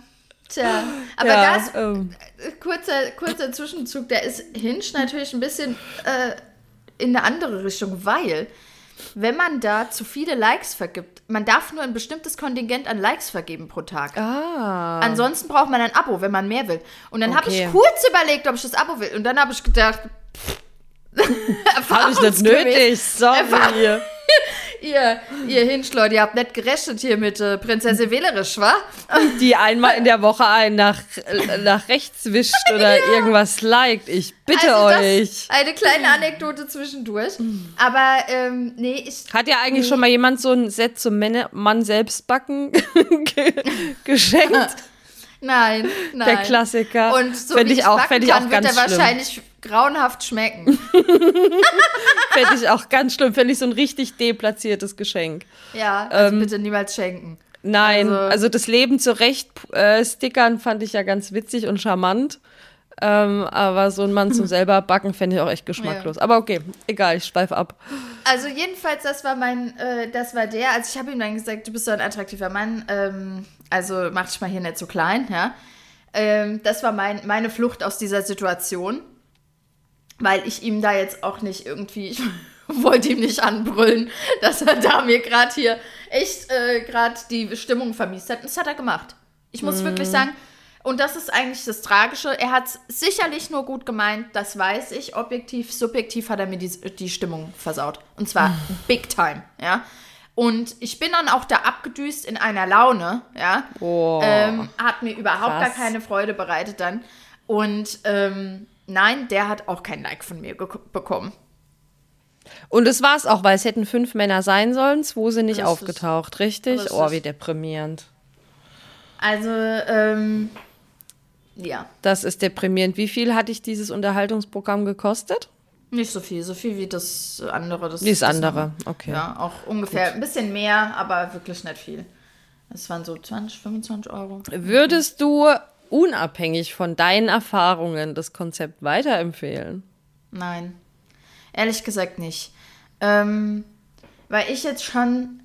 Tja. Aber ja, das, ähm, kurzer, kurzer Zwischenzug, der ist Hinge natürlich ein bisschen äh, in eine andere Richtung, weil wenn man da zu viele Likes vergibt, man darf nur ein bestimmtes Kontingent an Likes vergeben pro Tag. ah. Ansonsten braucht man ein Abo, wenn man mehr will. Und dann habe ich Okay. kurz überlegt, ob ich das Abo will. Und dann habe ich gedacht, Habe ich nicht nötig, sorry. Ihr, ihr Hinschleute, ihr habt nicht gerechnet hier mit äh, Prinzessin Wählerisch, wa? Die einmal in der Woche einen nach, äh, nach rechts wischt oder irgendwas liked. Ich bitte Also euch. Eine kleine Anekdote zwischendurch. Aber ähm, nee, ich. Hat ja eigentlich schon mal jemand so ein Set zum Männer- Mann selbst backen ge geschenkt? Nein, nein. Der Klassiker. Und so Fänd wie ich ich auch- backen ich kann, auch wird ganz er schlimm. wahrscheinlich grauenhaft schmecken. Fände ich auch ganz schlimm. Fände ich so ein richtig deplatziertes Geschenk. Ja, also Ähm, bitte niemals schenken. Nein, Also- also, das Leben zurecht äh, stickern fand ich ja ganz witzig und charmant. Ähm, aber so ein Mann zum selber backen fände ich auch echt geschmacklos. Aber okay, egal, ich schweife ab. Also jedenfalls, das war mein, äh, das war der. Also ich habe ihm dann gesagt, du bist so ein attraktiver Mann, ähm, also mach dich mal hier nicht so klein, ja. Ähm, das war mein, meine Flucht aus dieser Situation, weil ich ihm da jetzt auch nicht irgendwie, ich wollte ihm nicht anbrüllen, dass er da mir gerade hier echt äh, gerade die Stimmung vermiest hat. Und das hat er gemacht. Ich muss wirklich sagen, und das ist eigentlich das Tragische. Er hat es sicherlich nur gut gemeint, das weiß ich. Objektiv, subjektiv hat er mir die, die Stimmung versaut. Und zwar big time, ja. Und ich bin dann auch da abgedüst in einer Laune, ja. Boah. Ähm, hat mir überhaupt Krass. gar keine Freude bereitet dann. Und ähm, nein, der hat auch kein Like von mir bekommen. Und es war es auch, weil es hätten fünf Männer sein sollen, zwei sind nicht Richtig. aufgetaucht, richtig? Oh, wie deprimierend. Also, ähm, ja, Das ist deprimierend. Wie viel hat dich dieses Unterhaltungsprogramm gekostet? nicht so viel, so viel wie das andere. Das, Wie das das andere, okay. Ja, auch ungefähr ein bisschen mehr, aber wirklich nicht viel. Es waren so 20, 25 Euro. Würdest du unabhängig von deinen Erfahrungen das Konzept weiterempfehlen? Nein, ehrlich gesagt nicht. Ähm, weil ich jetzt schon,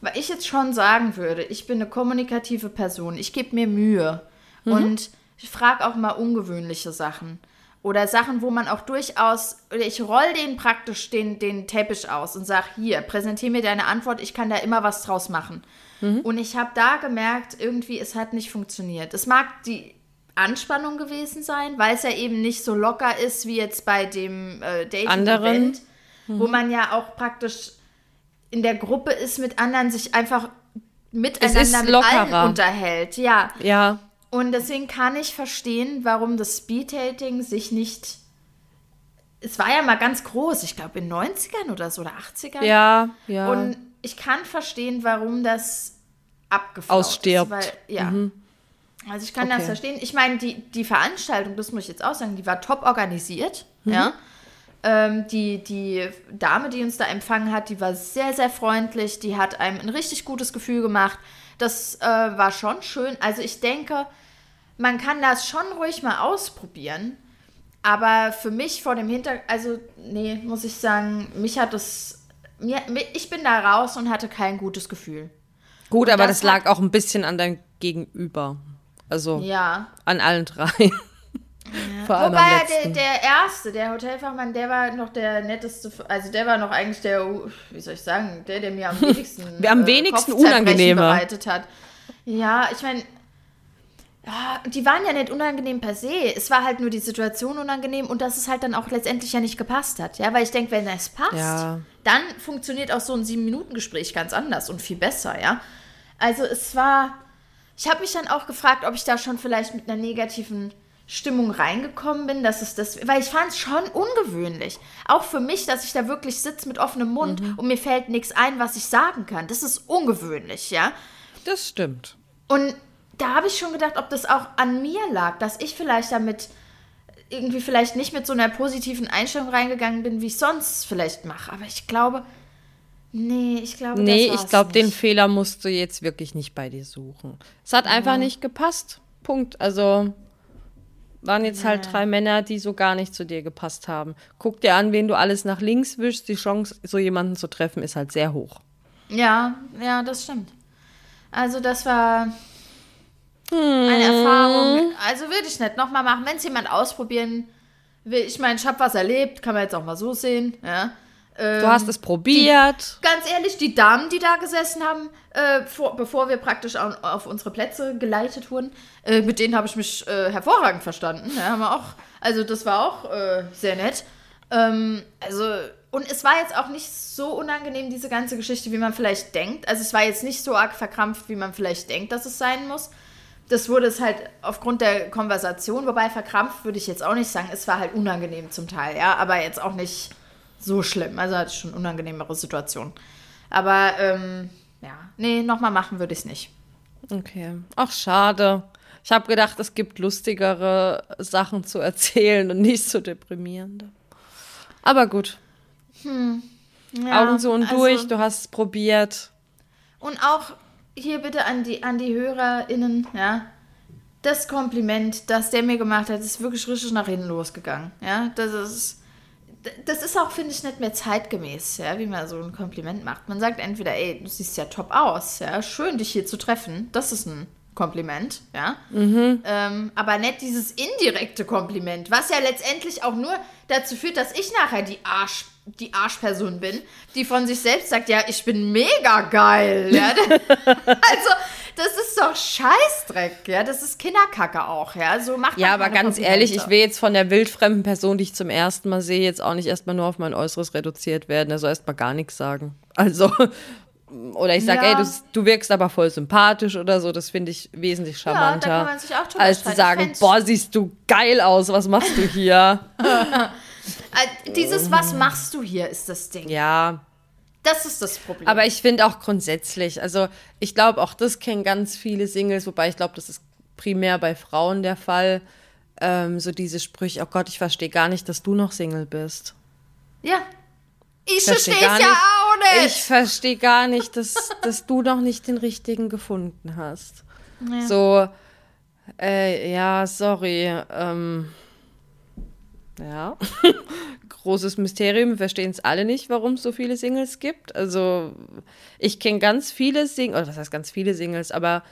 weil ich jetzt schon sagen würde, ich bin eine kommunikative Person, ich gebe mir Mühe und ich frage auch mal ungewöhnliche Sachen. Oder Sachen, wo man auch durchaus, oder ich roll den praktisch den, den Teppich aus und sag, hier, präsentiere mir deine Antwort, ich kann da immer was draus machen. Und ich habe da gemerkt, irgendwie, es hat nicht funktioniert. Es mag die Anspannung gewesen sein, weil es ja eben nicht so locker ist wie jetzt bei dem äh, Dating-Event, wo man ja auch praktisch in der Gruppe ist mit anderen, sich einfach miteinander mit allen unterhält. Ja, Ja, und deswegen kann ich verstehen, warum das Speeddating sich nicht. Es war ja mal ganz groß, ich glaube in den 90ern oder so oder 80ern. ja, ja. Und ich kann verstehen, warum das abgeflaut Ausstirbt. ist. Weil, ja. Also ich kann Okay. das verstehen. Ich meine, die, die Veranstaltung, das muss ich jetzt auch sagen, die war top organisiert. Mhm. Ja. Ähm, die, die Dame, die uns da empfangen hat, die war sehr, sehr freundlich. Die hat einem ein richtig gutes Gefühl gemacht. Das äh, war schon schön. Also ich denke, man kann das schon ruhig mal ausprobieren. Aber für mich vor dem Hintergrund, also nee, muss ich sagen, mich hat das, mir, mi- ich bin da raus und hatte kein gutes Gefühl. Gut, aber das das, lag auch ein bisschen an deinem Gegenüber. Also Ja. an allen drei. Vor allem am Wobei der, der erste, der Hotelfachmann, der war noch der netteste, also der war noch eigentlich der, wie soll ich sagen, der, der mir am wenigsten, am wenigsten Kopfzerbrechen unangenehmer. bereitet hat. Ja, ich meine, ja, die waren ja nicht unangenehm per se. Es war halt nur die Situation unangenehm und dass es halt dann auch letztendlich ja nicht gepasst hat. Ja, weil ich denke, wenn es passt, Ja. dann funktioniert auch so ein Sieben-Minuten-Gespräch ganz anders und viel besser, ja. Also es war, ich habe mich dann auch gefragt, ob ich da schon vielleicht mit einer negativen Stimmung reingekommen bin, dass es das, weil ich fand es schon ungewöhnlich. Auch für mich, dass ich da wirklich sitze mit offenem Mund und mir fällt nichts ein, was ich sagen kann. Das ist ungewöhnlich, ja. Das stimmt. Und da habe ich schon gedacht, ob das auch an mir lag, dass ich vielleicht damit irgendwie vielleicht nicht mit so einer positiven Einstellung reingegangen bin, wie ich sonst vielleicht mache. Aber ich glaube, nee, ich glaube, Nee, ich glaube, den. Fehler musst du jetzt wirklich nicht bei dir suchen. Es hat einfach nicht gepasst. Punkt. Also waren jetzt halt drei Männer, die so gar nicht zu dir gepasst haben. Guck dir an, wen du alles nach links wischst. Die Chance, so jemanden zu treffen, ist halt sehr hoch. Ja, ja, das stimmt. Also das war. Eine Erfahrung. Also würde ich nicht nochmal machen. Wenn es jemand ausprobieren will, ich meine, ich habe was erlebt, kann man jetzt auch mal so sehen. Ja. Ähm, Du hast es probiert. Ganz ehrlich, die Damen, die da gesessen haben, äh, vor, bevor wir praktisch auf, auf unsere Plätze geleitet wurden, äh, mit denen habe ich mich äh, hervorragend verstanden. Ja, haben wir auch, also das war auch äh, sehr nett. Ähm, also, und es war jetzt auch nicht so unangenehm, diese ganze Geschichte, wie man vielleicht denkt. Also es war jetzt nicht so arg verkrampft, wie man vielleicht denkt, dass es sein muss. Das wurde es halt aufgrund der Konversation, wobei verkrampft würde ich jetzt auch nicht sagen. Es war halt unangenehm zum Teil, ja, aber jetzt auch nicht so schlimm. Also hatte ich schon unangenehmere Situationen. Aber ähm, ja, nee, nochmal machen würde ich es nicht. Okay. Ach, schade. Ich habe gedacht, es gibt lustigere Sachen zu erzählen und nicht so deprimierende. Aber gut. Ja, Augen zu und also- durch, du hast es probiert. Und auch hier bitte an die, an die HörerInnen, ja. Das Kompliment, das der mir gemacht hat, ist wirklich richtig nach hinten losgegangen. Ja, das ist. Das ist auch, finde ich, nicht mehr zeitgemäß, ja, wie man so ein Kompliment macht. Man sagt entweder, ey, du siehst ja top aus, ja, schön, dich hier zu treffen. Das ist ein Kompliment, ja. Ähm, aber nicht dieses indirekte Kompliment, was ja letztendlich auch nur dazu führt, dass ich nachher die Arsch, die Arschperson bin, die von sich selbst sagt, ja, ich bin mega geil. Ja? also, das ist doch Scheißdreck, ja. Das ist Kinderkacke auch, ja. So macht Ja, aber ganz ehrlich, ich will jetzt von der wildfremden Person, die ich zum ersten Mal sehe, jetzt auch nicht erstmal nur auf mein Äußeres reduziert werden. Er soll erstmal gar nichts sagen. Also, oder ich sage, Ja. ey, du, du wirkst aber voll sympathisch oder so, das finde ich wesentlich Ja, charmanter. drüber als zu sagen, boah, siehst du geil aus, was machst du hier? Äh, Dieses, was machst du hier, ist das Ding. ja, Das ist das Problem. aber ich finde auch grundsätzlich, also ich glaube, auch das kennen ganz viele Singles, wobei ich glaube, das ist primär bei Frauen der Fall. Ähm, so diese Sprüche, oh Gott, ich verstehe gar nicht, dass du noch Single bist. ja. Ich versteh verstehe es ja nicht. auch nicht. Ich verstehe gar nicht, dass, dass du noch nicht den richtigen gefunden hast. Ja. So, äh, ja, sorry. Ähm, ja, großes Mysterium. Wir verstehen es alle nicht, warum es so viele Singles gibt. Also, ich kenne ganz viele Singles, oder was heißt ganz viele Singles, aber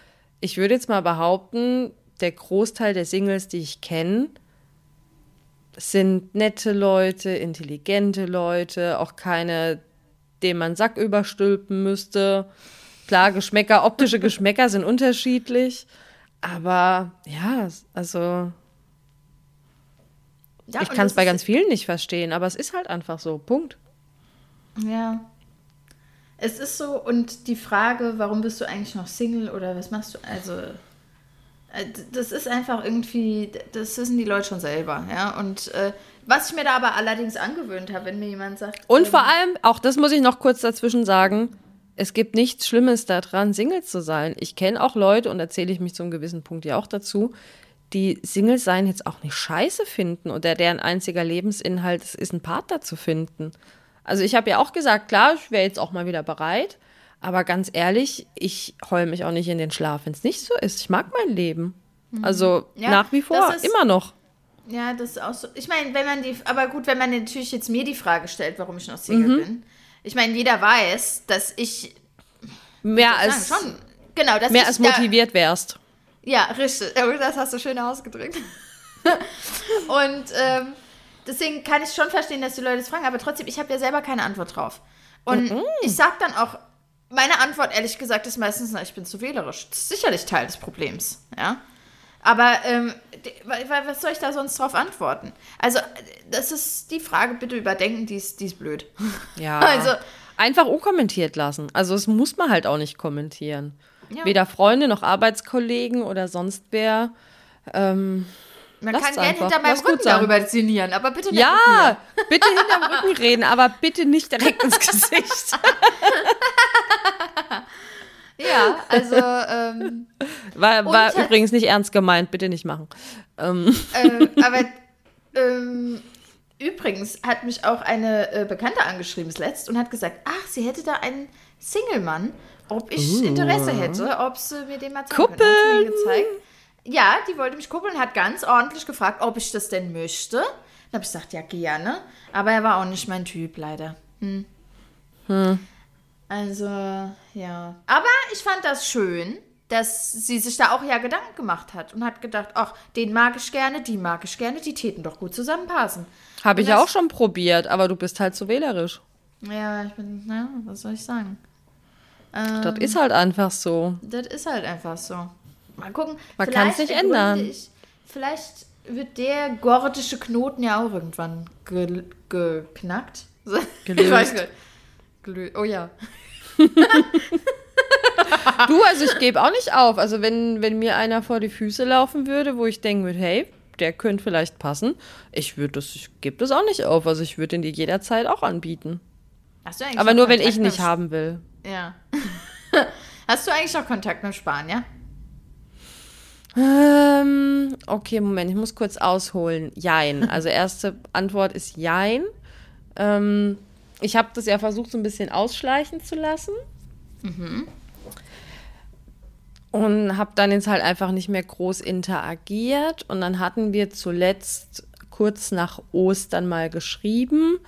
ich würde jetzt mal behaupten, der Großteil der Singles, die ich kenne, sind nette Leute, intelligente Leute, auch keine, denen man Sack überstülpen müsste. Klar, Geschmäcker, optische Geschmäcker sind unterschiedlich, aber ja, also Ja, ich kann es bei ganz vielen nicht verstehen, aber es ist halt einfach so. Punkt. Ja. Es ist so, und die Frage, warum bist du eigentlich noch Single oder was machst du? Also, äh, das ist einfach irgendwie, das wissen die Leute schon selber, ja. Und äh, was ich mir da aber allerdings angewöhnt habe, wenn mir jemand sagt. Und ähm, vor allem, auch das muss ich noch kurz dazwischen sagen, es gibt nichts Schlimmes daran, Single zu sein. Ich kenne auch Leute, und erzähle ich mich zu einem gewissen Punkt ja auch dazu, die Single sein jetzt auch nicht scheiße finden oder deren einziger Lebensinhalt es ist, einen Partner zu finden. Also ich habe ja auch gesagt, klar, ich wäre jetzt auch mal wieder bereit, aber ganz ehrlich, ich heul mich auch nicht in den Schlaf, wenn es nicht so ist. Ich mag mein Leben. Also Mhm. Ja, nach wie vor, ist- immer noch. Ja, das ist auch so. Ich meine, wenn man die, aber gut, wenn man natürlich jetzt mir die Frage stellt, warum ich noch Single Mhm. bin. Ich meine, jeder weiß, dass ich Mehr sagen, als, schon, genau, dass mehr als da- motiviert wärst. Ja, richtig. Das hast du schön ausgedrückt. Und ähm, deswegen kann ich schon verstehen, dass die Leute das fragen, aber trotzdem, ich habe ja selber keine Antwort drauf. Und ich sag dann auch, meine Antwort, ehrlich gesagt, ist meistens, na, ich bin zu wählerisch. Das ist sicherlich Teil des Problems, ja. Aber ähm, was soll ich da sonst drauf antworten? Also, das ist die Frage, bitte überdenken, die ist, die ist blöd. Ja. Also- einfach unkommentiert lassen. Also es muss man halt auch nicht kommentieren. Ja. Weder Freunde noch Arbeitskollegen oder sonst wer. Ähm, Man kann gerne einfach. hinter meinem Lass Rücken darüber sinnieren, aber bitte nicht ja, bitte hinterm Rücken reden, aber bitte nicht direkt ins Gesicht. Ja, also, ähm, War, war übrigens nicht ernst gemeint, bitte nicht machen. Ähm, äh, aber ähm, übrigens hat mich auch eine äh, Bekannte angeschrieben letzt und hat gesagt, ach, sie hätte da einen Single-Mann, ob ich Interesse hätte, ob sie mir den mal zeigen könnte. Hat mir gezeigt. Ja, die wollte mich kuppeln, hat ganz ordentlich gefragt, ob ich das denn möchte. Dann habe ich gesagt, ja, gerne. Aber er war auch nicht mein Typ, leider. Hm. Also, ja. Aber ich fand das schön, dass sie sich da auch ja Gedanken gemacht hat und hat gedacht, ach, den mag ich gerne, die mag ich gerne, die täten doch gut zusammenpassen. Habe ich ja auch schon probiert, aber du bist halt zu wählerisch. Ja, ich bin, na, was soll ich sagen? Ähm, Das ist halt einfach so. Das ist halt einfach so. Mal gucken. Man vielleicht kann's nicht ändern. Ich, vielleicht wird der gordische Knoten ja auch irgendwann ge geknackt. Gelöst. Ich weiß nicht. Oh ja. Du, also ich gebe auch nicht auf. Also wenn, wenn mir einer vor die Füße laufen würde, wo ich denken würde, hey, der könnte vielleicht passen, ich würde das, ich gebe das auch nicht auf. Also ich würde ihn dir jederzeit auch anbieten. Aber nur wenn ich nicht haben will. Ja. Hast du eigentlich noch Kontakt mit Spanier? Ähm, okay, Moment, ich muss kurz ausholen. Jein. Also erste Antwort ist Jein. Ähm, ich habe das ja versucht, so ein bisschen ausschleichen zu lassen. Und habe dann jetzt halt einfach nicht mehr groß interagiert. Und dann hatten wir zuletzt kurz nach Ostern mal geschrieben.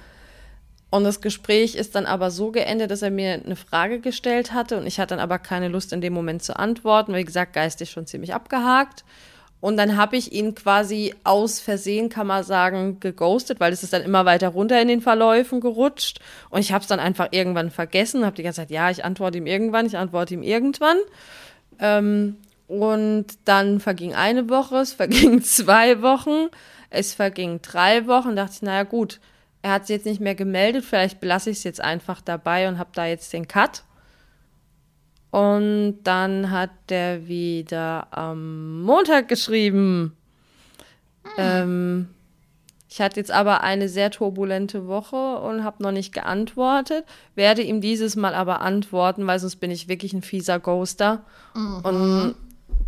Und das Gespräch ist dann aber so geendet, dass er mir eine Frage gestellt hatte und ich hatte dann aber keine Lust in dem Moment zu antworten. Wie gesagt, geistig schon ziemlich abgehakt. Und dann habe ich ihn quasi aus Versehen, kann man sagen, geghostet, weil es ist dann immer weiter runter in den Verläufen gerutscht. Und ich habe es dann einfach irgendwann vergessen, habe die ganze Zeit, ja, ich antworte ihm irgendwann, ich antworte ihm irgendwann. Ähm, und dann verging eine Woche, es vergingen zwei Wochen, es vergingen drei Wochen. dachte ich, naja gut, er hat sich jetzt nicht mehr gemeldet, vielleicht belasse ich es jetzt einfach dabei und habe da jetzt den Cut. Und dann hat der wieder am Montag geschrieben. Ähm, ich hatte jetzt aber eine sehr turbulente Woche und habe noch nicht geantwortet. Werde ihm dieses Mal aber antworten, weil sonst bin ich wirklich ein fieser Ghoster. Und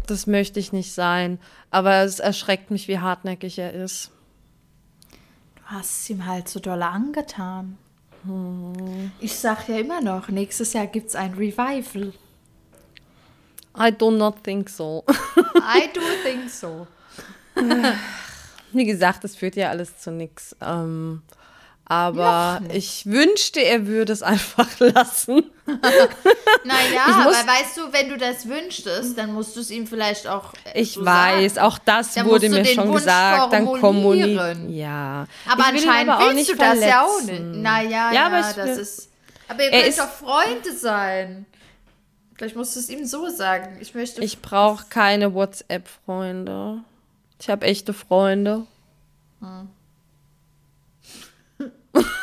das möchte ich nicht sein. Aber es erschreckt mich, wie hartnäckig er ist. Du hast es ihm halt so doll angetan. Ich sag ja immer noch, nächstes Jahr gibt's ein Revival. I do not think so. I do think so. Wie gesagt, das führt ja alles zu nichts. Ähm, Aber ich wünschte, er würde es einfach lassen. Naja, aber weißt du, wenn du das wünschtest, dann musst du es ihm vielleicht auch. äh, Ich so weiß, Sagen. auch das Dann wurde mir schon Wunsch gesagt. Dann kommunizieren. Ja. Aber Ich anscheinend aber auch willst nicht du das ja auch nicht. verletzen. Naja, Ja, ja, aber das will- ist. Aber ihr könnt doch Freunde sein. Vielleicht musst du es ihm so sagen. Ich möchte. Ich brauche keine WhatsApp-Freunde. Ich habe echte Freunde. Hm.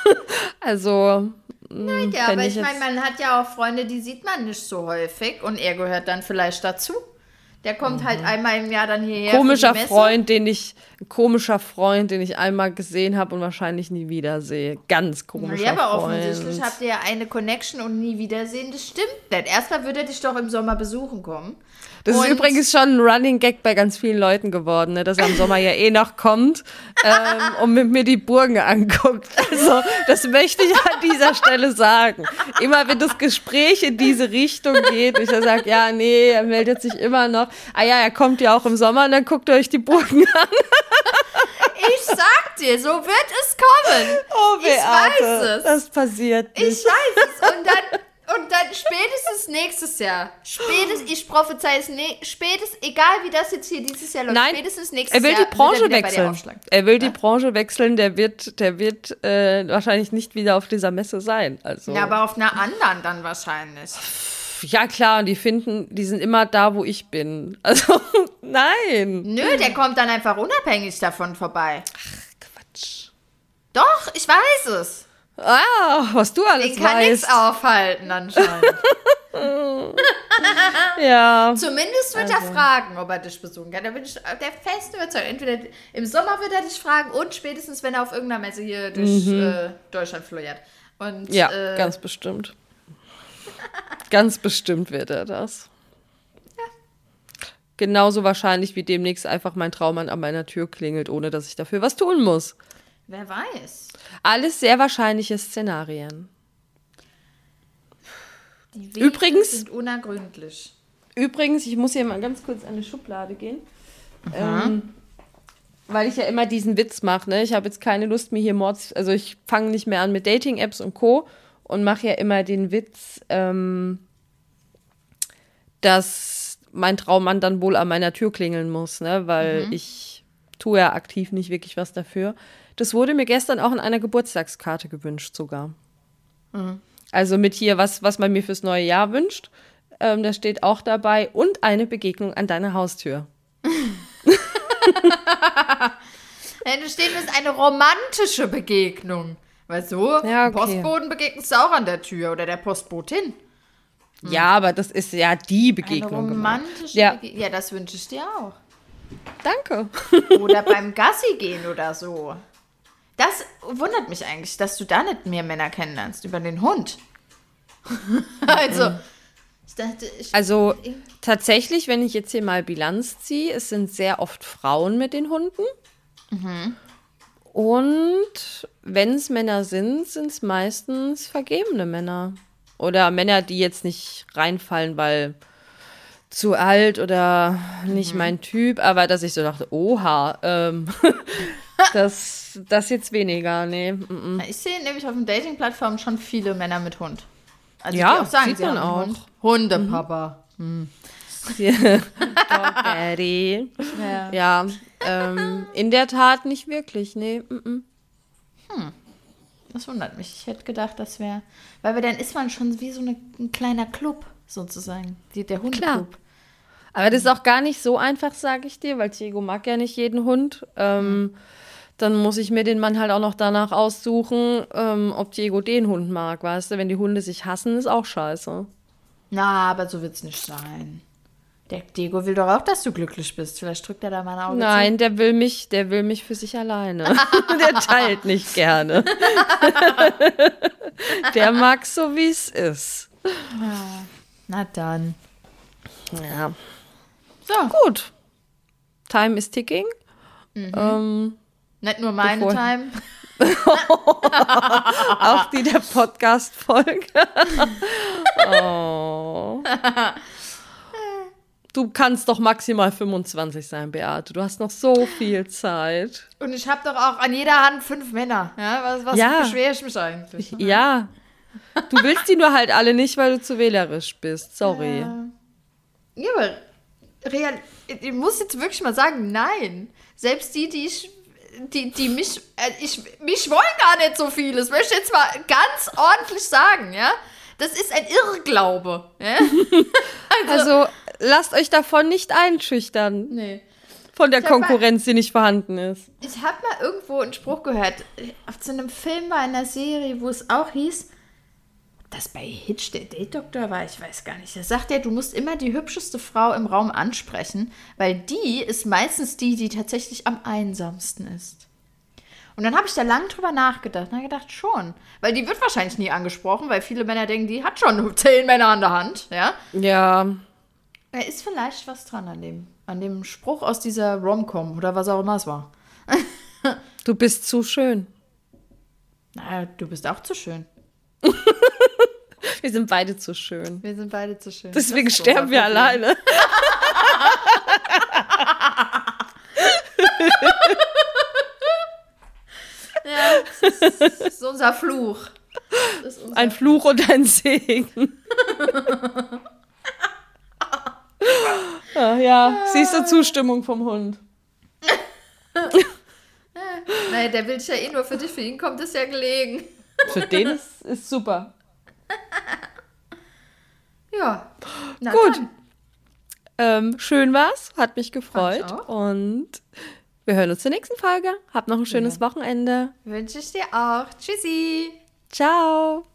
also, ja, wenn aber ich ich meine, man hat ja auch Freunde, die sieht man nicht so häufig und er gehört dann vielleicht dazu. Der kommt halt einmal im Jahr dann hierher. Mhm. komischer. Freund, den ich, ein komischer Freund, den ich einmal gesehen habe und wahrscheinlich nie wiedersehe. Ganz komischer Ja, aber Freund. offensichtlich habt ihr ja eine Connection und nie wiedersehen. Das stimmt nicht. Erstmal würde er dich doch im Sommer besuchen kommen. Das Und- ist übrigens schon ein Running Gag bei ganz vielen Leuten geworden, ne, dass er im Sommer ja eh noch kommt ähm, und mit mir die Burgen anguckt. Also, das möchte ich an dieser Stelle sagen. Immer wenn das Gespräch in diese Richtung geht, ich sage, ja, nee, er meldet sich immer noch. Ah ja, er kommt ja auch im Sommer und dann guckt ihr euch die Burgen an. Ich sag dir, so wird es kommen. Oh, Ich weiß es. Das passiert nicht. Ich weiß es. Und dann, und dann spätestens nächstes Jahr. Spätestens, ich prophezei es, ne, spätestens, egal wie das jetzt hier dieses Jahr läuft, Nein, spätestens nächstes er will Jahr die Branche wechseln. Er will die Branche wechseln, der wird, der wird äh, wahrscheinlich nicht wieder auf dieser Messe sein. Also. Ja, aber auf einer anderen dann wahrscheinlich. Ja, klar, und die finden, die sind immer da, wo ich bin. Also, nein. Nö, der kommt dann einfach unabhängig davon vorbei. Quatsch. Doch, ich weiß es. Ah, was du alles Den kann nichts aufhalten anscheinend. Ja. Zumindest wird Also. er fragen, ob er dich besuchen kann. Da bin ich der festen Überzeugung. Entweder im Sommer wird er dich fragen und spätestens, wenn er auf irgendeiner Messe hier durch äh, Deutschland floriert. Und, Mhm. Ja, äh, ganz bestimmt. Ganz bestimmt wird er das. Genauso wahrscheinlich wie demnächst einfach mein Traummann an meiner Tür klingelt, ohne dass ich dafür was tun muss. Wer weiß. Alles sehr wahrscheinliche Szenarien. Die Wege Übrigens- sind unergründlich. Übrigens, ich muss hier mal ganz kurz an die Schublade gehen. Ähm, weil ich ja immer diesen Witz mache, ne? Ich habe jetzt keine Lust, mir hier Mords, also ich fange nicht mehr an mit Dating-Apps und Co. und mache ja immer den Witz, ähm, dass mein Traummann dann wohl an meiner Tür klingeln muss, ne? Weil ich tue ja aktiv nicht wirklich was dafür. Das wurde mir gestern auch in einer Geburtstagskarte gewünscht sogar. Also mit hier, was, was man mir fürs neue Jahr wünscht. Ähm, da steht auch dabei und eine Begegnung an deiner Haustür. Nein, da steht es eine romantische Begegnung. Weißt du, Ja, okay. Postboten begegnest du auch an der Tür oder der Postbotin. Ja, aber das ist ja die Eine Begegnung. gemeint. romantische Ja. Begegnung. Ja, das wünsche ich dir auch. Danke. Oder beim Gassi gehen oder so. Das wundert mich eigentlich, dass du da nicht mehr Männer kennenlernst über den Hund. also, ich dachte, ich, Also tatsächlich, wenn ich jetzt hier mal Bilanz ziehe, es sind sehr oft Frauen mit den Hunden. Und wenn es Männer sind, sind es meistens vergebene Männer. Oder Männer, die jetzt nicht reinfallen, weil zu alt oder nicht mein Typ, aber dass ich so dachte, oha, ähm, das, das jetzt weniger, nee. mm, mm. ich sehe nämlich auf den Dating-Plattformen schon viele Männer mit Hund. Also Ja, auch sagen, sieht sie man auch. Mhm. Hund. Hundepapa. Dog Daddy. Ja. Ja, ähm, in der Tat nicht wirklich, nee. mm, mm. Das wundert mich. Ich hätte gedacht, das wäre. Weil dann ist man schon wie so eine, ein kleiner Club, sozusagen. Die, der Hundeclub. Aber das ist auch gar nicht so einfach, sage ich dir, weil Diego mag ja nicht jeden Hund. Ähm, dann muss ich mir den Mann halt auch noch danach aussuchen, ähm, ob Diego den Hund mag, weißt du? Wenn die Hunde sich hassen, ist auch scheiße. Na, aber so wird es nicht sein. Der Diego will doch auch, dass du glücklich bist. Vielleicht drückt er da mal ein Auge Nein, der will mich, der will mich für sich alleine. der teilt nicht gerne. der mag so, wie es ist. zu. Na dann. Ja. So, Gut. Time is ticking. Ähm, nicht nur meine Bevor- Time. auch die der Podcast-Folge. oh. Du kannst doch maximal 25 sein, Beate. Du hast noch so viel Zeit. Und ich habe doch auch an jeder Hand fünf Männer. Ja, was, was Ja. beschwere ich mich eigentlich? Ja. Du willst die nur halt alle nicht, weil du zu wählerisch bist. Sorry. Ja, aber real, ich muss jetzt wirklich mal sagen, nein. Selbst die, die ich, die, die mich, äh, ich, mich wollen gar nicht so viel. Das möchte ich jetzt mal ganz ordentlich sagen, ja. Das ist ein Irrglaube, ja. Also lasst euch davon nicht einschüchtern. Nee. Von der hab mal- Konkurrenz, die nicht vorhanden ist. Ich habe mal irgendwo einen Spruch gehört, auf so einem Film bei einer Serie, wo es auch hieß, dass bei Hitch der Date-Doktor war, ich weiß gar nicht. Da sagt er, du musst immer die hübscheste Frau im Raum ansprechen, weil die ist meistens die, die tatsächlich am einsamsten ist. Und dann habe ich da lang drüber nachgedacht. Und habe gedacht, schon. Weil die wird wahrscheinlich nie angesprochen, weil viele Männer denken, die hat schon zehn Männer an der Hand, ja. Ja. Da ist vielleicht was dran an dem, an dem Spruch aus dieser Rom-Com oder was auch immer es war. Du bist zu schön. Naja, du bist auch zu schön. Wir sind beide zu schön. Wir sind beide zu schön. Deswegen sterben wir Problem. alleine. Ja, das ist, das ist unser Fluch. Ist unser Ein Fluch und ein Segen. Ah, ja, siehst du Zustimmung vom Hund. Nein, der will dich ja eh nur für dich. Für ihn kommt es ja gelegen. Für den ist, ist super. Ja. Na Gut. Dann. Ähm, schön war's, hat mich gefreut. Und wir hören uns zur nächsten Folge. Habt noch ein schönes Wochenende. Wünsche ich dir auch. Tschüssi. Ciao.